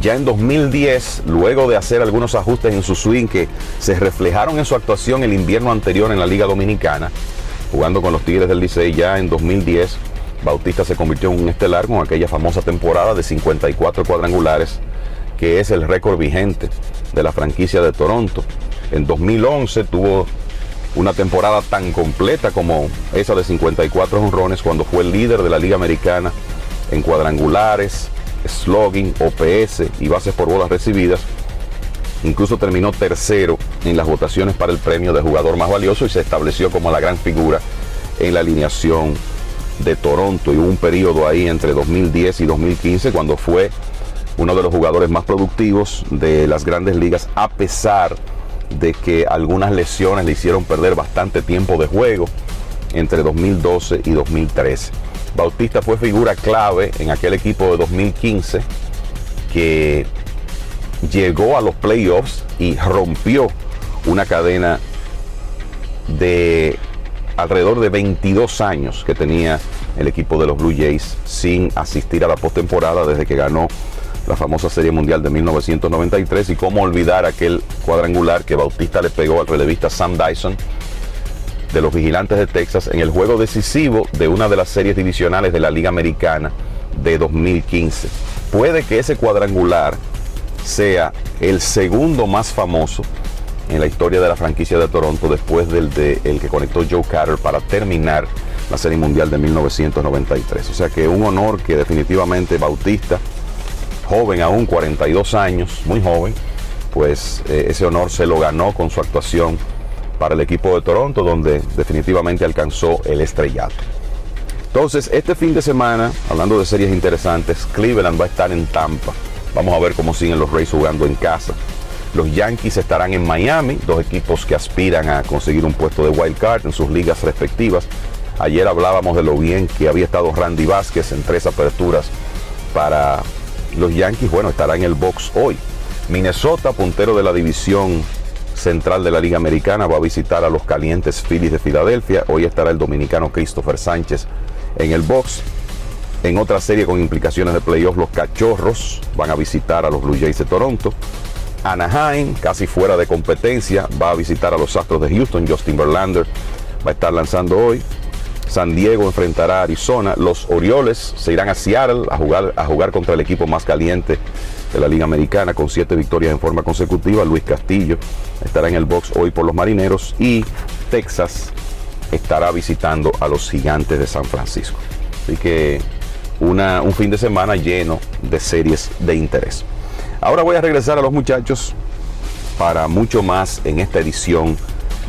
Ya en 2010, luego de hacer algunos ajustes en su swing que se reflejaron en su actuación el invierno anterior en la Liga Dominicana, jugando con los Tigres del Licey, ya en 2010 Bautista se convirtió en un estelar con aquella famosa temporada de 54 cuadrangulares, que es el récord vigente de la franquicia de Toronto. En 2011 tuvo una temporada tan completa como esa de 54 honrones cuando fue el líder de la Liga Americana en cuadrangulares, slogging, OPS y bases por bolas recibidas. Incluso terminó tercero en las votaciones para el premio de jugador más valioso y se estableció como la gran figura en la alineación de Toronto. Y hubo un periodo ahí entre 2010 y 2015 cuando fue uno de los jugadores más productivos de las grandes ligas, a pesar de que algunas lesiones le hicieron perder bastante tiempo de juego entre 2012 y 2013. Bautista fue figura clave en aquel equipo de 2015 que llegó a los playoffs y rompió una cadena de alrededor de 22 años que tenía el equipo de los Blue Jays sin asistir a la postemporada desde que ganó la famosa Serie Mundial de 1993 y cómo olvidar aquel cuadrangular que Bautista le pegó al relevista Sam Dyson de los Vigilantes de Texas en el juego decisivo de una de las series divisionales de la Liga Americana de 2015. Puede que ese cuadrangular sea el segundo más famoso en la historia de la franquicia de Toronto después del de el que conectó Joe Carter para terminar la Serie Mundial de 1993. O sea que un honor que definitivamente Bautista, joven aún, 42 años, muy joven, pues eh, ese honor se lo ganó con su actuación para el equipo de Toronto, donde definitivamente alcanzó el estrellato. Entonces, este fin de semana, hablando de series interesantes, Cleveland va a estar en Tampa. Vamos a ver cómo siguen los Rays jugando en casa. Los Yankees estarán en Miami, dos equipos que aspiran a conseguir un puesto de wild card en sus ligas respectivas. Ayer hablábamos de lo bien que había estado Randy Vázquez en tres aperturas para los Yankees. Bueno, estará en el box hoy. Minnesota, puntero de la división central de la Liga Americana va a visitar a los calientes Phillies de Filadelfia. Hoy estará el dominicano Christopher Sánchez en el box. En otra serie con implicaciones de playoffs, los Cachorros van a visitar a los Blue Jays de Toronto. Anaheim, casi fuera de competencia, va a visitar a los Astros de Houston. Justin Verlander va a estar lanzando hoy. San Diego enfrentará a Arizona. Los Orioles se irán a Seattle a jugar, a jugar contra el equipo más caliente de la Liga Americana con siete victorias en forma consecutiva. Luis Castillo estará en el box hoy por los Marineros y Texas estará visitando a los Gigantes de San Francisco. Así que una, un fin de semana lleno de series de interés. Ahora voy a regresar a los muchachos para mucho más en esta edición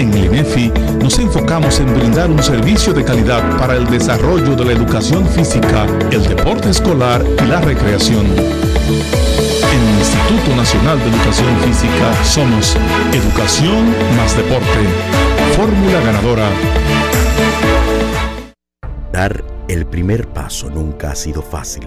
En el INEFI nos enfocamos en brindar un servicio de calidad para el desarrollo de la educación física, el deporte escolar y la recreación. En el Instituto Nacional de Educación Física somos Educación más Deporte. Fórmula ganadora. Dar el primer paso nunca ha sido fácil,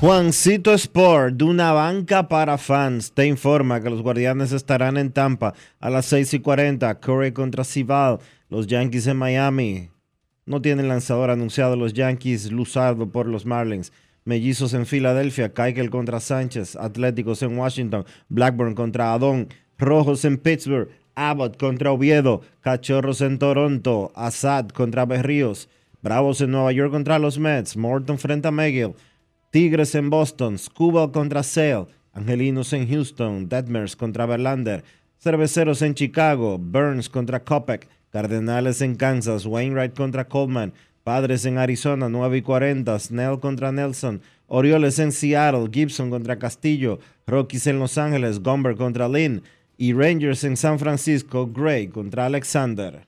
Juancito Sport, de una banca para fans, te informa que los guardianes estarán en Tampa a las 6 y 40. Curry contra Cival, los Yankees en Miami. No tienen lanzador anunciado los Yankees, Luzardo por los Marlins. Mellizos en Filadelfia, Keikel contra Sánchez, Atléticos en Washington, Blackburn contra Adón, Rojos en Pittsburgh, Abbott contra Oviedo, Cachorros en Toronto, Assad contra Berríos, Bravos en Nueva York contra los Mets, Morton frente a McGill, Tigres en Boston, Scuba contra Sale, Angelinos en Houston, Detmers contra Verlander, Cerveceros en Chicago, Burns contra Kopek, Cardenales en Kansas, Wainwright contra Coleman, Padres en Arizona, 9 y 40, Snell contra Nelson, Orioles en Seattle, Gibson contra Castillo, Rockies en Los Ángeles, Gomber contra Lynn y Rangers en San Francisco, Gray contra Alexander.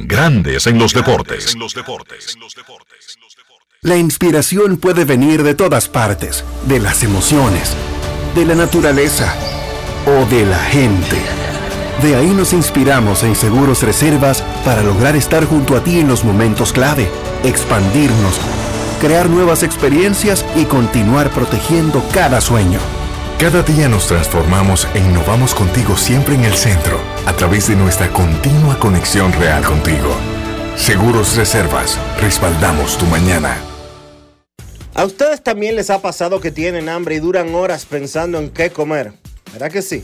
Grandes en los deportes. La inspiración puede venir de todas partes, de las emociones, de la naturaleza o de la gente. De ahí nos inspiramos en Seguros Reservas para lograr estar junto a ti en los momentos clave, expandirnos, crear nuevas experiencias y continuar protegiendo cada sueño. Cada día nos transformamos e innovamos contigo siempre en el centro, a través de nuestra continua conexión real contigo. Seguros Reservas, respaldamos tu mañana. ¿A ustedes también les ha pasado que tienen hambre y duran horas pensando en qué comer? ¿Verdad que sí?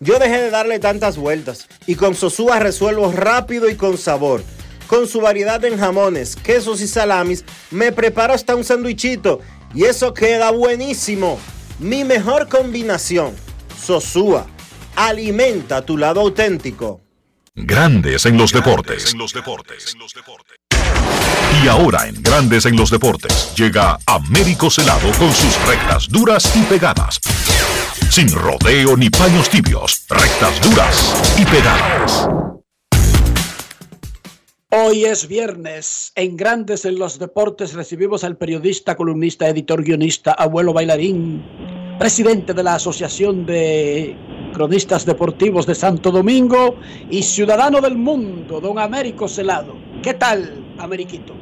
Yo dejé de darle tantas vueltas y con Sosúa resuelvo rápido y con sabor. Con su variedad en jamones, quesos y salamis, me preparo hasta un sandwichito y eso queda buenísimo. Mi mejor combinación, Sosúa, alimenta tu lado auténtico. Grandes en los deportes. Y ahora en Grandes en los deportes llega Américo Celado con sus rectas duras y pegadas. Sin rodeo ni paños tibios, rectas duras y pegadas. Hoy es viernes. En Grandes en los Deportes recibimos al periodista, columnista, editor, guionista, abuelo bailarín, presidente de la Asociación de Cronistas Deportivos de Santo Domingo y ciudadano del mundo, don Américo Celado. ¿Qué tal, Ameriquito?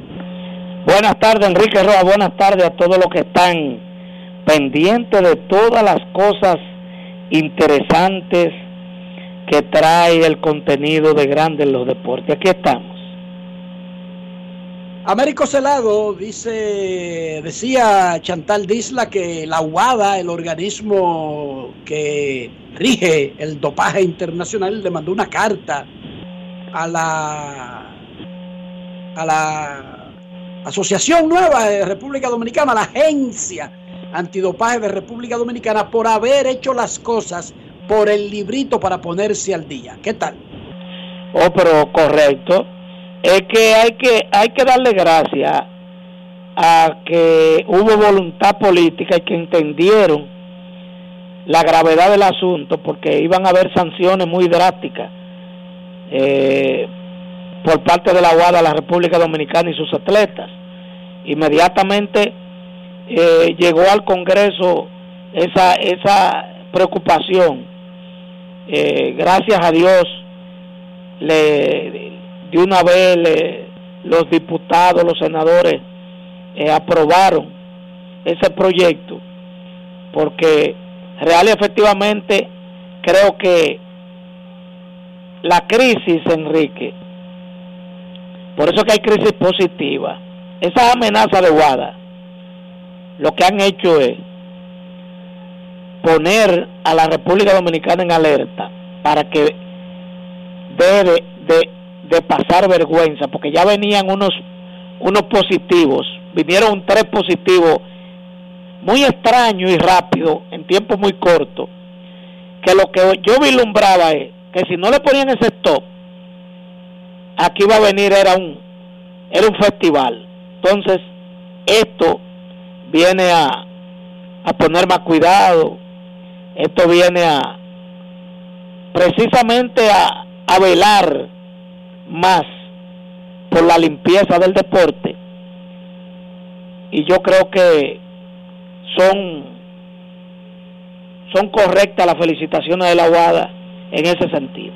Buenas tardes, Enrique Roa. Buenas tardes a todos los que están pendientes de todas las cosas interesantes que trae el contenido de Grandes en los Deportes. Aquí estamos. Américo Celado dice, decía Chantal Disla que la UADA, el organismo que rige el dopaje internacional, le mandó una carta a la a la Asociación Nueva de República Dominicana, la agencia antidopaje de República Dominicana, por haber hecho las cosas por el librito para ponerse al día. ¿Qué tal? Oh, pero correcto es que hay que hay que darle gracias a que hubo voluntad política y que entendieron la gravedad del asunto porque iban a haber sanciones muy drásticas eh, por parte de la UADA, la República Dominicana y sus atletas. Inmediatamente eh, llegó al Congreso esa, esa preocupación. Eh, gracias a Dios le de una vez los diputados, los senadores eh, aprobaron ese proyecto porque real y efectivamente creo que la crisis, Enrique, por eso que hay crisis positiva, esa amenaza de Guada, lo que han hecho es poner a la República Dominicana en alerta para que debe de de pasar vergüenza, porque ya venían unos, unos positivos, vinieron tres positivos muy extraño y rápido, en tiempo muy corto, que lo que yo vislumbraba es que si no le ponían ese stop, aquí va a venir era un, era un festival. Entonces, esto viene a, a poner más cuidado, esto viene a precisamente a, a velar más por la limpieza del deporte y yo creo que son son correctas las felicitaciones de la UADA en ese sentido.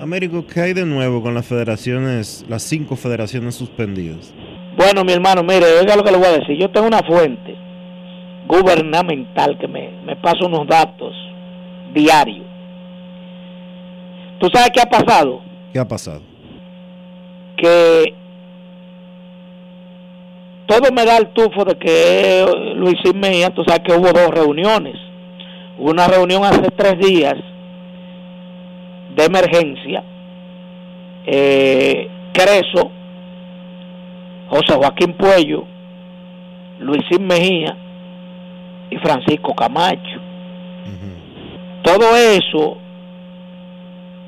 Américo, ¿qué hay de nuevo con las federaciones, las cinco federaciones suspendidas? Bueno, mi hermano, mire, oiga lo que le voy a decir. Yo tengo una fuente gubernamental que me, me pasa unos datos diarios. ¿Tú sabes qué ha pasado? ¿Qué ha pasado? Que todo me da el tufo de que Luis Mejía, tú sabes que hubo dos reuniones. Hubo una reunión hace tres días de emergencia. Eh, Creso, José Joaquín Puello, Luisín Mejía y Francisco Camacho. Todo eso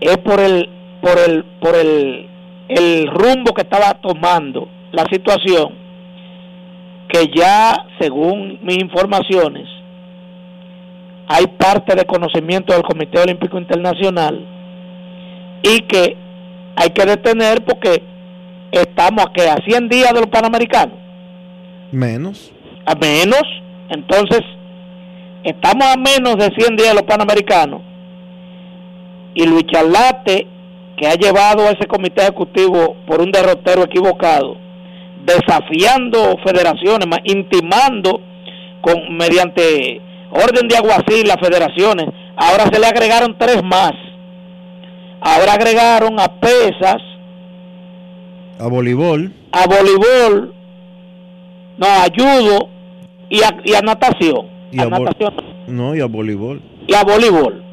es por el por el por el, el rumbo que estaba tomando la situación que ya según mis informaciones hay parte de conocimiento del Comité Olímpico Internacional y que hay que detener porque estamos aquí a 100 días de los Panamericanos. Menos. A menos. Entonces, estamos a menos de 100 días de los Panamericanos y Luis Charlate, que ha llevado a ese comité ejecutivo por un derrotero equivocado, desafiando federaciones, intimando con mediante orden de aguacil las federaciones. Ahora se le agregaron tres más. Ahora agregaron a pesas, a voleibol, a voleibol, no, a judo y a, y a natación. Y a, natación. No, y a voleibol. Y a voleibol.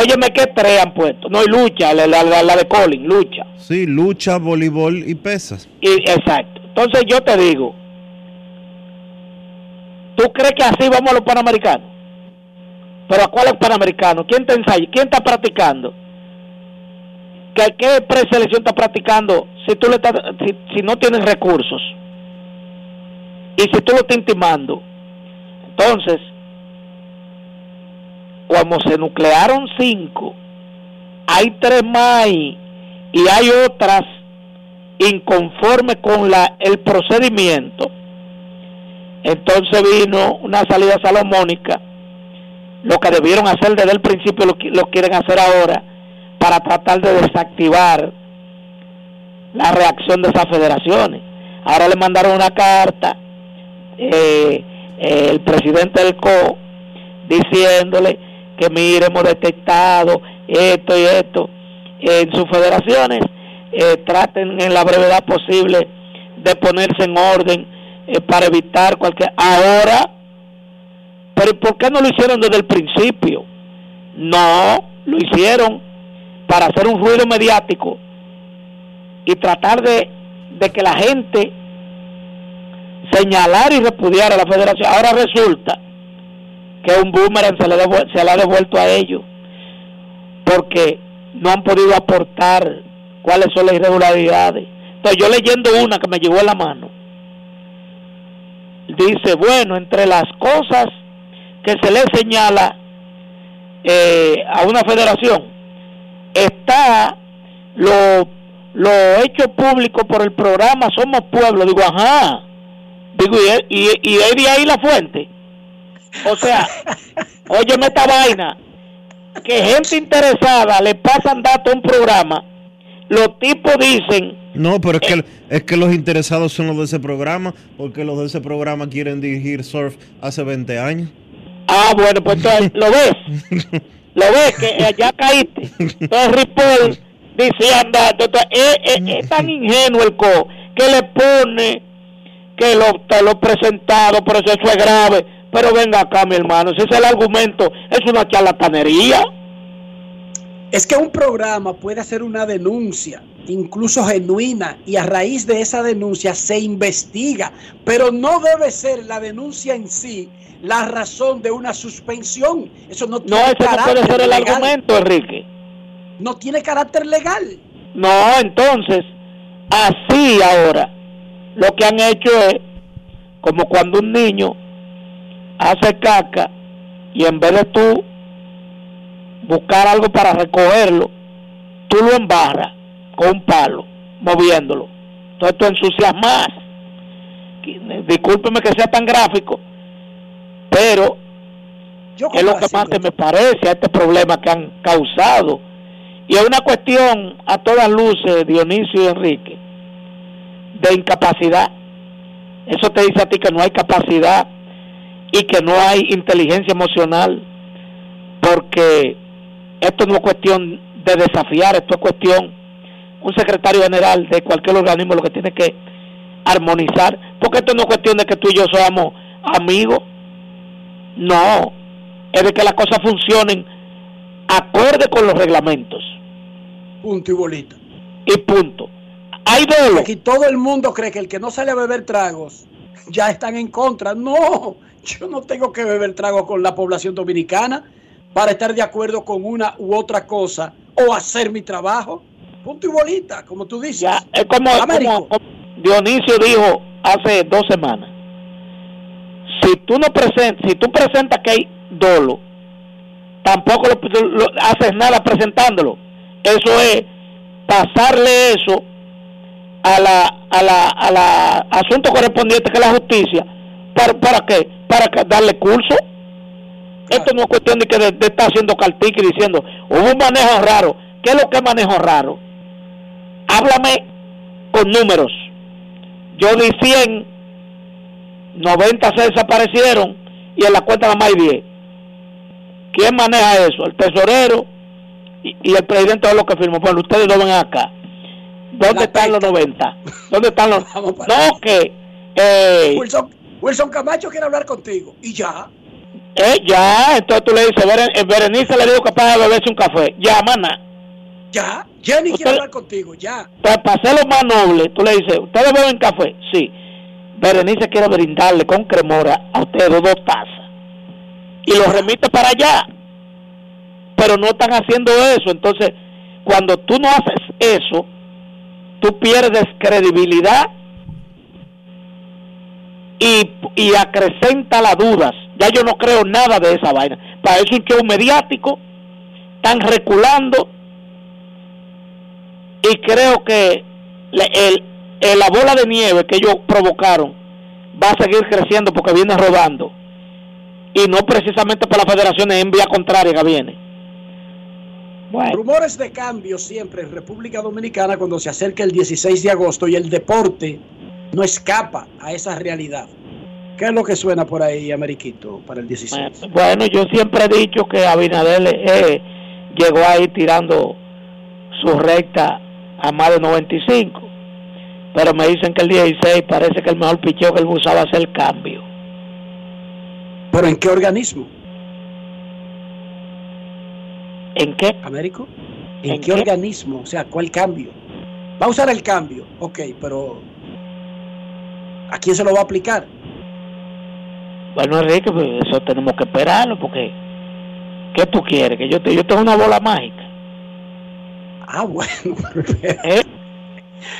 Óyeme, ¿qué tres han puesto? No, hay lucha, la, la, de Colin, lucha. Sí, lucha, voleibol y pesas. Y, exacto. Entonces yo te digo, ¿tú crees que así vamos a los panamericanos? ¿Pero a cuáles panamericanos? ¿Quién te ensaya? ¿Quién está practicando? ¿Qué, qué preselección está practicando si, tú le estás, si, si no tienes recursos? Y si tú lo estás intimando. Entonces, como se nuclearon cinco, hay tres más y hay otras inconformes con el procedimiento, entonces vino una salida salomónica, lo que debieron hacer desde el principio lo, lo quieren hacer ahora para tratar de desactivar la reacción de esas federaciones. Ahora le mandaron una carta eh, el presidente del CO diciéndole que mire, hemos detectado esto y esto en sus federaciones, eh, traten en la brevedad posible de ponerse en orden eh, para evitar cualquier... Ahora, pero ¿por qué no lo hicieron desde el principio? No, lo hicieron para hacer un ruido mediático y tratar de, de que la gente señalar y repudiar a la federación. Ahora resulta que un boomerang se le, se le ha devuelto a ellos porque no han podido aportar cuáles son las irregularidades. Entonces yo leyendo una que me llegó a la mano, dice, bueno, entre las cosas que se le señala eh, a una federación está lo, lo hecho público por el programa Somos Pueblo. Digo, ajá. Digo, ¿y, y, y es de ahí la fuente? O sea, óyeme esta vaina, que gente interesada le pasan datos a un programa, los tipos dicen... No, pero es que, es que los interesados son los de ese programa, porque los de ese programa quieren dirigir surf hace 20 años. Ah, bueno, pues entonces, ¿lo ves? ¿Lo ves? Que allá caíste. Entonces Ripoll dice, anda, es, es, tan ingenuo el co que le pone que lo, lo presentado, pero eso es grave pero venga acá, mi hermano, ese es el argumento, es una charlatanería. Es que un programa puede hacer una denuncia, incluso genuina, y a raíz de esa denuncia se investiga, pero no debe ser la denuncia en sí la razón de una suspensión. Eso no tiene no, ese no puede ser el argumento, Enrique. No tiene carácter legal. No, entonces, así ahora, lo que han hecho es como cuando un niño hace caca y en vez de tú buscar algo para recogerlo, tú lo embarras con un palo, moviéndolo. Entonces tú ensucias más. Discúlpeme que sea tan gráfico, pero es lo que más me parece a este problema que han causado. Y es una cuestión a todas luces, Dionisio y Enrique, de incapacidad. Eso te dice a ti que no hay capacidad y que no hay inteligencia emocional, porque esto no es cuestión de desafiar, esto es cuestión, un secretario general de cualquier organismo lo que tiene que armonizar, porque esto no es cuestión de que tú y yo seamos amigos, no, es de que las cosas funcionen acorde con los reglamentos. Punto y bolita. Y punto. Hay dolo. Aquí todo el mundo cree que el que no sale a beber tragos ya están en contra. No, yo no tengo que beber trago con la población dominicana para estar de acuerdo con una u otra cosa o hacer mi trabajo. Punto y bolita, como tú dices. es como, Dionisio dijo hace dos semanas. Si tú no presentas, si tú presentas que hay dolo, tampoco lo, haces nada presentándolo. Eso es pasarle eso a la, a la, a la asunto correspondiente que es la justicia. ¿Para, para qué? Para darle curso. esto no es cuestión de que de, de estar haciendo cartica y diciendo, hubo un manejo raro. ¿Qué es lo que es manejo raro? Háblame con números. Yo di 100, 90 se desaparecieron y en la cuenta nada más hay 10. ¿Quién maneja eso? El tesorero y, y el presidente de lo que firmó. Bueno, ustedes no ven acá. ¿Dónde están los 90? ¿Dónde están los.? No, que. Eh, Wilson Camacho quiere hablar contigo. Y ya. eh, ya, entonces tú le dices, eh, Berenice le digo capaz de beberse un café. Ya, mana. Ya. Jenny Usted- quiere hablar contigo. Ya. Para hacerlo más noble, tú le dices, ¿ustedes beben café? Sí. Berenice quiere brindarle con cremora a ustedes dos tazas. Y lo remite para allá. Pero no están haciendo eso. Entonces, cuando tú no haces eso, tú pierdes credibilidad y, y acrecenta las dudas. Ya yo no creo nada de esa vaina. Para eso un mediático, están reculando y creo que le- el, la bola de nieve que ellos provocaron va a seguir creciendo porque viene rodando y no precisamente por la federación en vía contraria que viene. Rumores de cambio siempre en República Dominicana cuando se acerca el 16 de agosto y el deporte no escapa a esa realidad. ¿Qué es lo que suena por ahí, Ameriquito, para el 16? Bueno, yo siempre he dicho que Abinader eh, llegó ahí tirando su recta a más de 95, pero me dicen que el 16 parece que el mejor picheo que él usaba hacer el cambio. ¿Pero en qué organismo? ¿En qué? ¿Américo? ¿En, ¿En qué, qué? organismo? O sea, ¿cuál cambio? Va a usar el cambio, ok, pero ¿a quién se lo va a aplicar? Bueno, Enrique, pues eso tenemos que esperarlo porque ¿qué tú quieres? Que yo te, yo tengo una bola mágica. Ah, bueno. ¿Eh?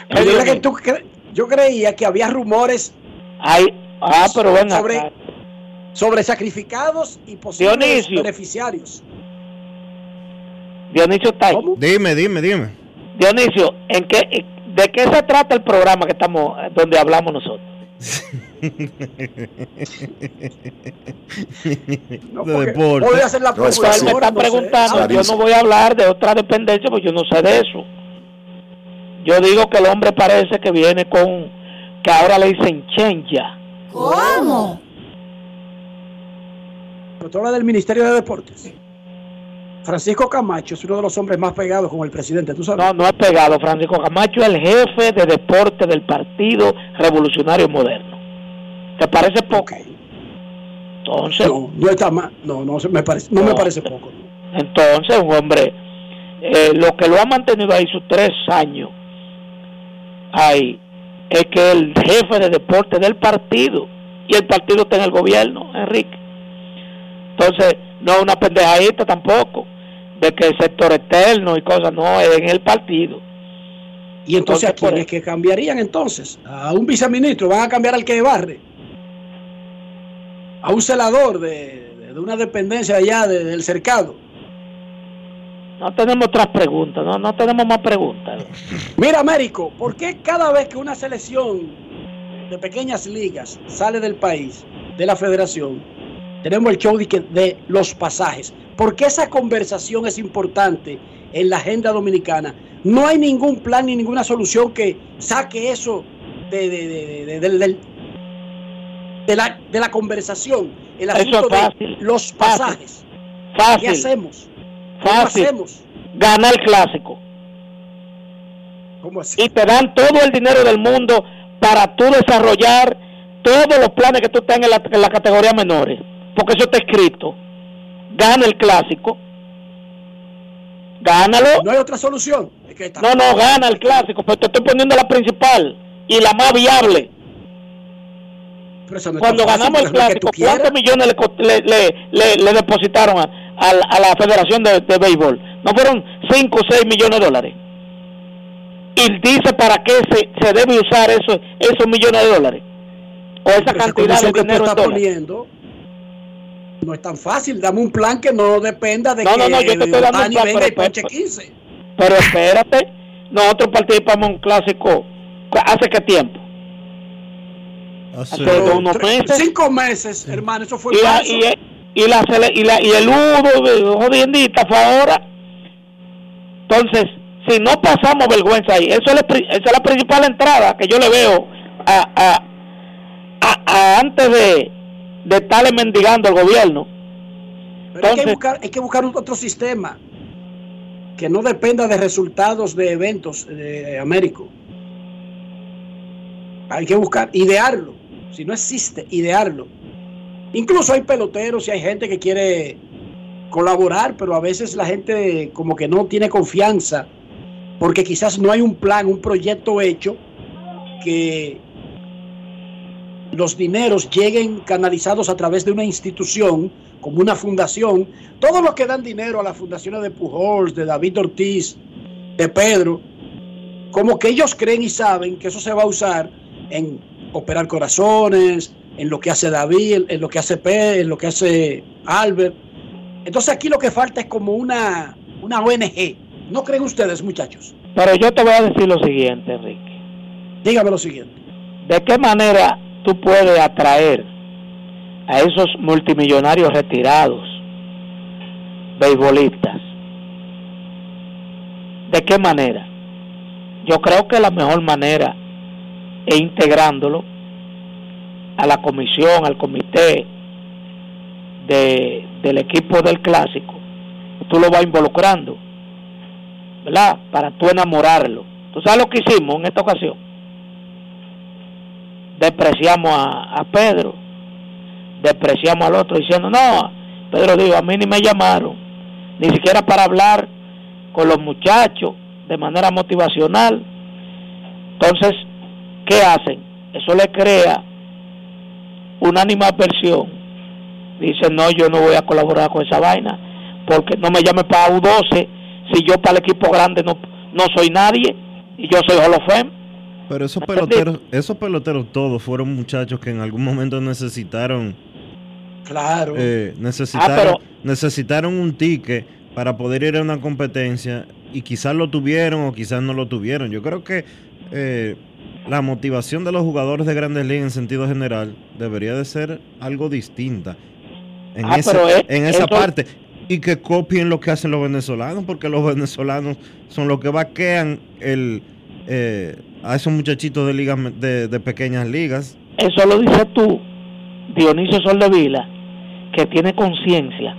Pero yo, que tú cre- yo creía que había rumores Ay, ah, pero sobre, sobre sacrificados y posibles Dionisio. beneficiarios. Dionisio está ahí. Dime, dime, dime. Dionisio, ¿en qué, ¿de qué se trata el programa que estamos, donde hablamos nosotros? De deporte. Voy a hacer la pregunta. él me está ahora, no sé. preguntando, yo no voy a hablar de otra dependencia porque yo no sé de eso. Yo digo que el hombre parece que viene con, que ahora le dicen chenja. ¿Cómo? Pero tú hablas del Ministerio de Deportes. Francisco Camacho es uno de los hombres más pegados con el presidente, ¿tú sabes? No, no es pegado. Francisco Camacho es el jefe de deporte del Partido Revolucionario Moderno. ¿Te parece poco? Entonces, No, no está mal. No, no, me parece, no, me parece poco. entonces un hombre, eh, lo que lo ha mantenido ahí sus tres años, ahí, es que el jefe de deporte del partido, y el partido está en el gobierno, Enrique. Entonces, no es una pendejadita tampoco, de que el sector externo y cosas, no, es en el partido. Y entonces, ¿a por quién es que cambiarían entonces? A un viceministro, van a cambiar al que barre. A un celador de, de- de una dependencia allá de- del cercado. No tenemos otras preguntas, no, no tenemos más preguntas. Mira, Américo, ¿por qué cada vez que una selección de pequeñas ligas sale del país, de la federación, tenemos el show de, de los pasajes? ¿Por qué esa conversación es importante en la agenda dominicana? No hay ningún plan ni ninguna solución que saque eso de, de- de- la, de la conversación, el Eso asunto es de fácil, los fácil, pasajes. ¿Qué Fácil, hacemos? ¿Cómo fácil. hacemos? Gana el clásico. ¿Cómo así? y te dan todo el dinero del mundo para tú desarrollar todos los planes que tú tengas en la, en la categoría menores, porque eso está escrito. Gana el clásico. Gánalo. No hay otra solución. Es que está- No, no, gana el clásico, pero te estoy poniendo la principal y la más viable. No Cuando ganamos el clásico. ¿cuántos millones le, le, le- depositaron a, a la- a la Federación de, de Béisbol? ¿No fueron 5 o 6 millones de dólares? Y dice para qué se, se debe usar eso, esos millones de dólares. O esa Pero esa cantidad de dinero en estás dólares. poniendo no es tan fácil. Dame un plan que no dependa de No, que no, no, yo te estoy dando un plan, venga pero- y ponche pero- 15. Pero espérate, nosotros participamos en un clásico ¿hace qué tiempo? Hace Hace- unos Tres- meses. Cinco meses, hermano, eso fue Y, marzo. y, y, la, y, la, y el Udo jodiendita fue ahora. Entonces, si no pasamos vergüenza ahí, eso es, esa es la principal entrada que yo le veo a, a, antes de, de estarle mendigando al gobierno. Pero hay, que buscar, hay que buscar otro sistema que no dependa de resultados de eventos de Américo. Hay que buscar, idearlo. Si no existe, idearlo. Incluso hay peloteros y hay gente que quiere colaborar, pero a veces la gente como que no tiene confianza porque quizás no hay un plan, un proyecto hecho que los dineros lleguen canalizados a través de una institución como una fundación. Todos los que dan dinero a las fundaciones de Pujols, de David Ortiz, de Pedro, como que ellos creen y saben que eso se va a usar en operar corazones, en lo que hace David, en lo que hace Pedro, en lo que hace Albert. Entonces aquí lo que falta es como una, una ONG. ¿No creen ustedes, muchachos? Pero yo te voy a decir lo siguiente, Enrique. Dígame lo siguiente. ¿De qué manera tú puedes atraer a esos multimillonarios retirados, beisbolistas? ¿De qué manera? Yo creo que la mejor manera es integrándolo a la comisión, al comité de, del equipo del clásico. Tú lo vas involucrando, ¿verdad? Para tú enamorarlo. ¿Tú sabes lo que hicimos en esta ocasión? Despreciamos a, Pedro, despreciamos al otro diciendo, no, Pedro dijo, a mí ni me llamaron, ni siquiera para hablar con los muchachos de manera motivacional. Entonces, ¿qué hacen? Eso le crea una animadversión. Dice, no, yo no voy a colaborar con esa vaina, porque no me llame para U12 si yo para el equipo grande no, no soy nadie y yo soy Holofem. Pero esos peloteros, esos peloteros todos fueron muchachos que en algún momento necesitaron. Claro. Eh, necesitaron, ah, necesitaron un ticket para poder ir a una competencia y quizás lo tuvieron o quizás no lo tuvieron. Yo creo que eh, la motivación de los jugadores de Grandes Ligas en sentido general debería de ser algo distinta en ah, esa, en esa parte y que copien lo que hacen los venezolanos porque los venezolanos son los que vaquean el eh, a esos muchachitos de ligas de, pequeñas ligas. Eso lo dices tú Dionisio Soldevila que tiene conciencia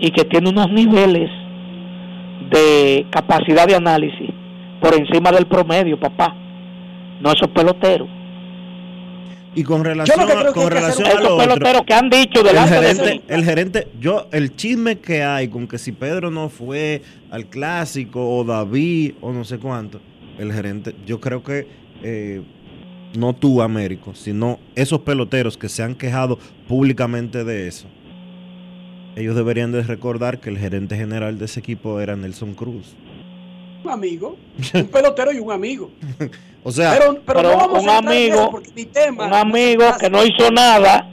y que tiene unos niveles de capacidad de análisis por encima del promedio papá. No esos peloteros. Y con relación, a, con relación a los peloteros que han dicho el gerente, el gerente, yo el chisme que hay con que si Pedro no fue al clásico o David o no sé cuánto, el gerente, yo creo que eh, no tú Américo, sino esos peloteros que se han quejado públicamente de eso. Ellos deberían de recordar que el gerente general de ese equipo era Nelson Cruz. Un amigo, un pelotero y un amigo. O sea, pero, un amigo, un amigo que no hizo nada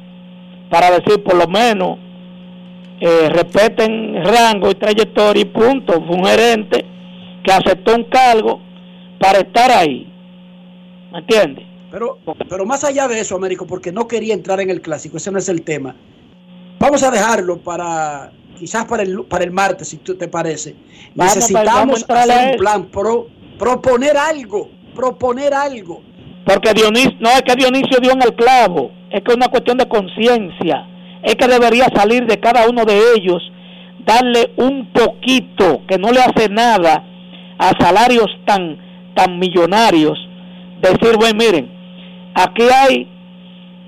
para decir por lo menos eh, respeten rango y trayectoria y punto. Fue un gerente que aceptó un cargo para estar ahí. ¿Me entiendes? Pero, pero más allá de eso, Américo, porque no quería entrar en el clásico, ese no es el tema. Vamos a dejarlo para quizás para el, para el martes, si te parece. Necesitamos hacer un plan, pro, proponer algo proponer algo. Porque Dionisio, no es que Dionisio dio en el clavo, es que es una cuestión de conciencia, es que debería salir de cada uno de ellos, darle un poquito, que no le hace nada a salarios tan, tan millonarios, decir, bueno, miren, aquí hay...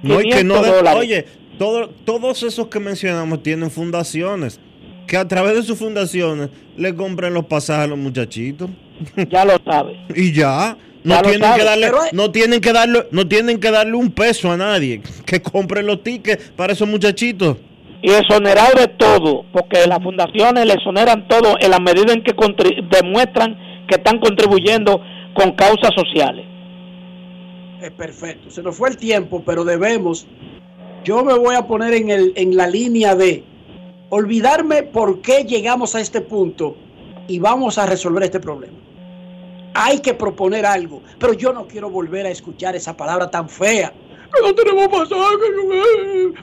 No, que no oye, todos esos que mencionamos tienen fundaciones, que a través de sus fundaciones le compren los pasajes a los muchachitos. Ya lo sabe. y ya. No tienen, que darle, no tienen que darle, no tienen que darle un peso a nadie. Que compren los tickets para esos muchachitos. Y exonerar de todo, porque las fundaciones le exoneran todo en la medida en que demuestran que están contribuyendo con causas sociales. Es perfecto. Se nos fue el tiempo, pero debemos. Yo me voy a poner en, el, en la línea de olvidarme por qué llegamos a este punto y vamos a resolver este problema hay que proponer algo, pero yo no quiero volver a escuchar esa palabra tan fea. No tenemos pasaje.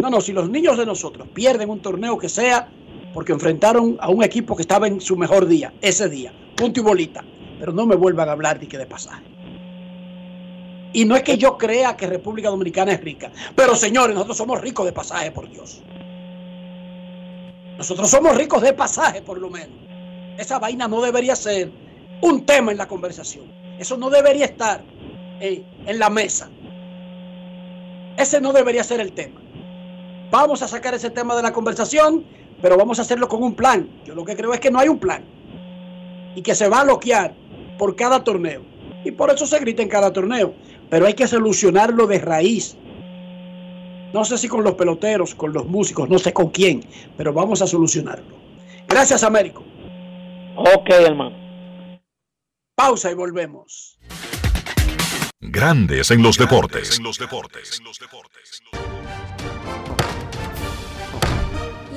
No, no, si los niños de nosotros pierden un torneo que sea porque enfrentaron a un equipo que estaba en su mejor día, ese día, punto y bolita. Pero no me vuelvan a hablar de que de pasaje. Y no es que yo crea que República Dominicana es rica, pero señores, nosotros somos ricos de pasaje, por Dios. Nosotros somos ricos de pasaje, por lo menos. Esa vaina no debería ser un tema en la conversación. Eso no debería estar en la mesa. Ese no debería ser el tema. Vamos a sacar ese tema de la conversación, pero vamos a hacerlo con un plan. Yo lo que creo es que no hay un plan. Y que se va a bloquear por cada torneo. Y por eso se grita en cada torneo. Pero hay que solucionarlo de raíz. No sé si con los peloteros, con los músicos, no sé con quién, pero vamos a solucionarlo. Gracias, Américo. Ok, hermano. Pausa y volvemos. Grandes en los deportes.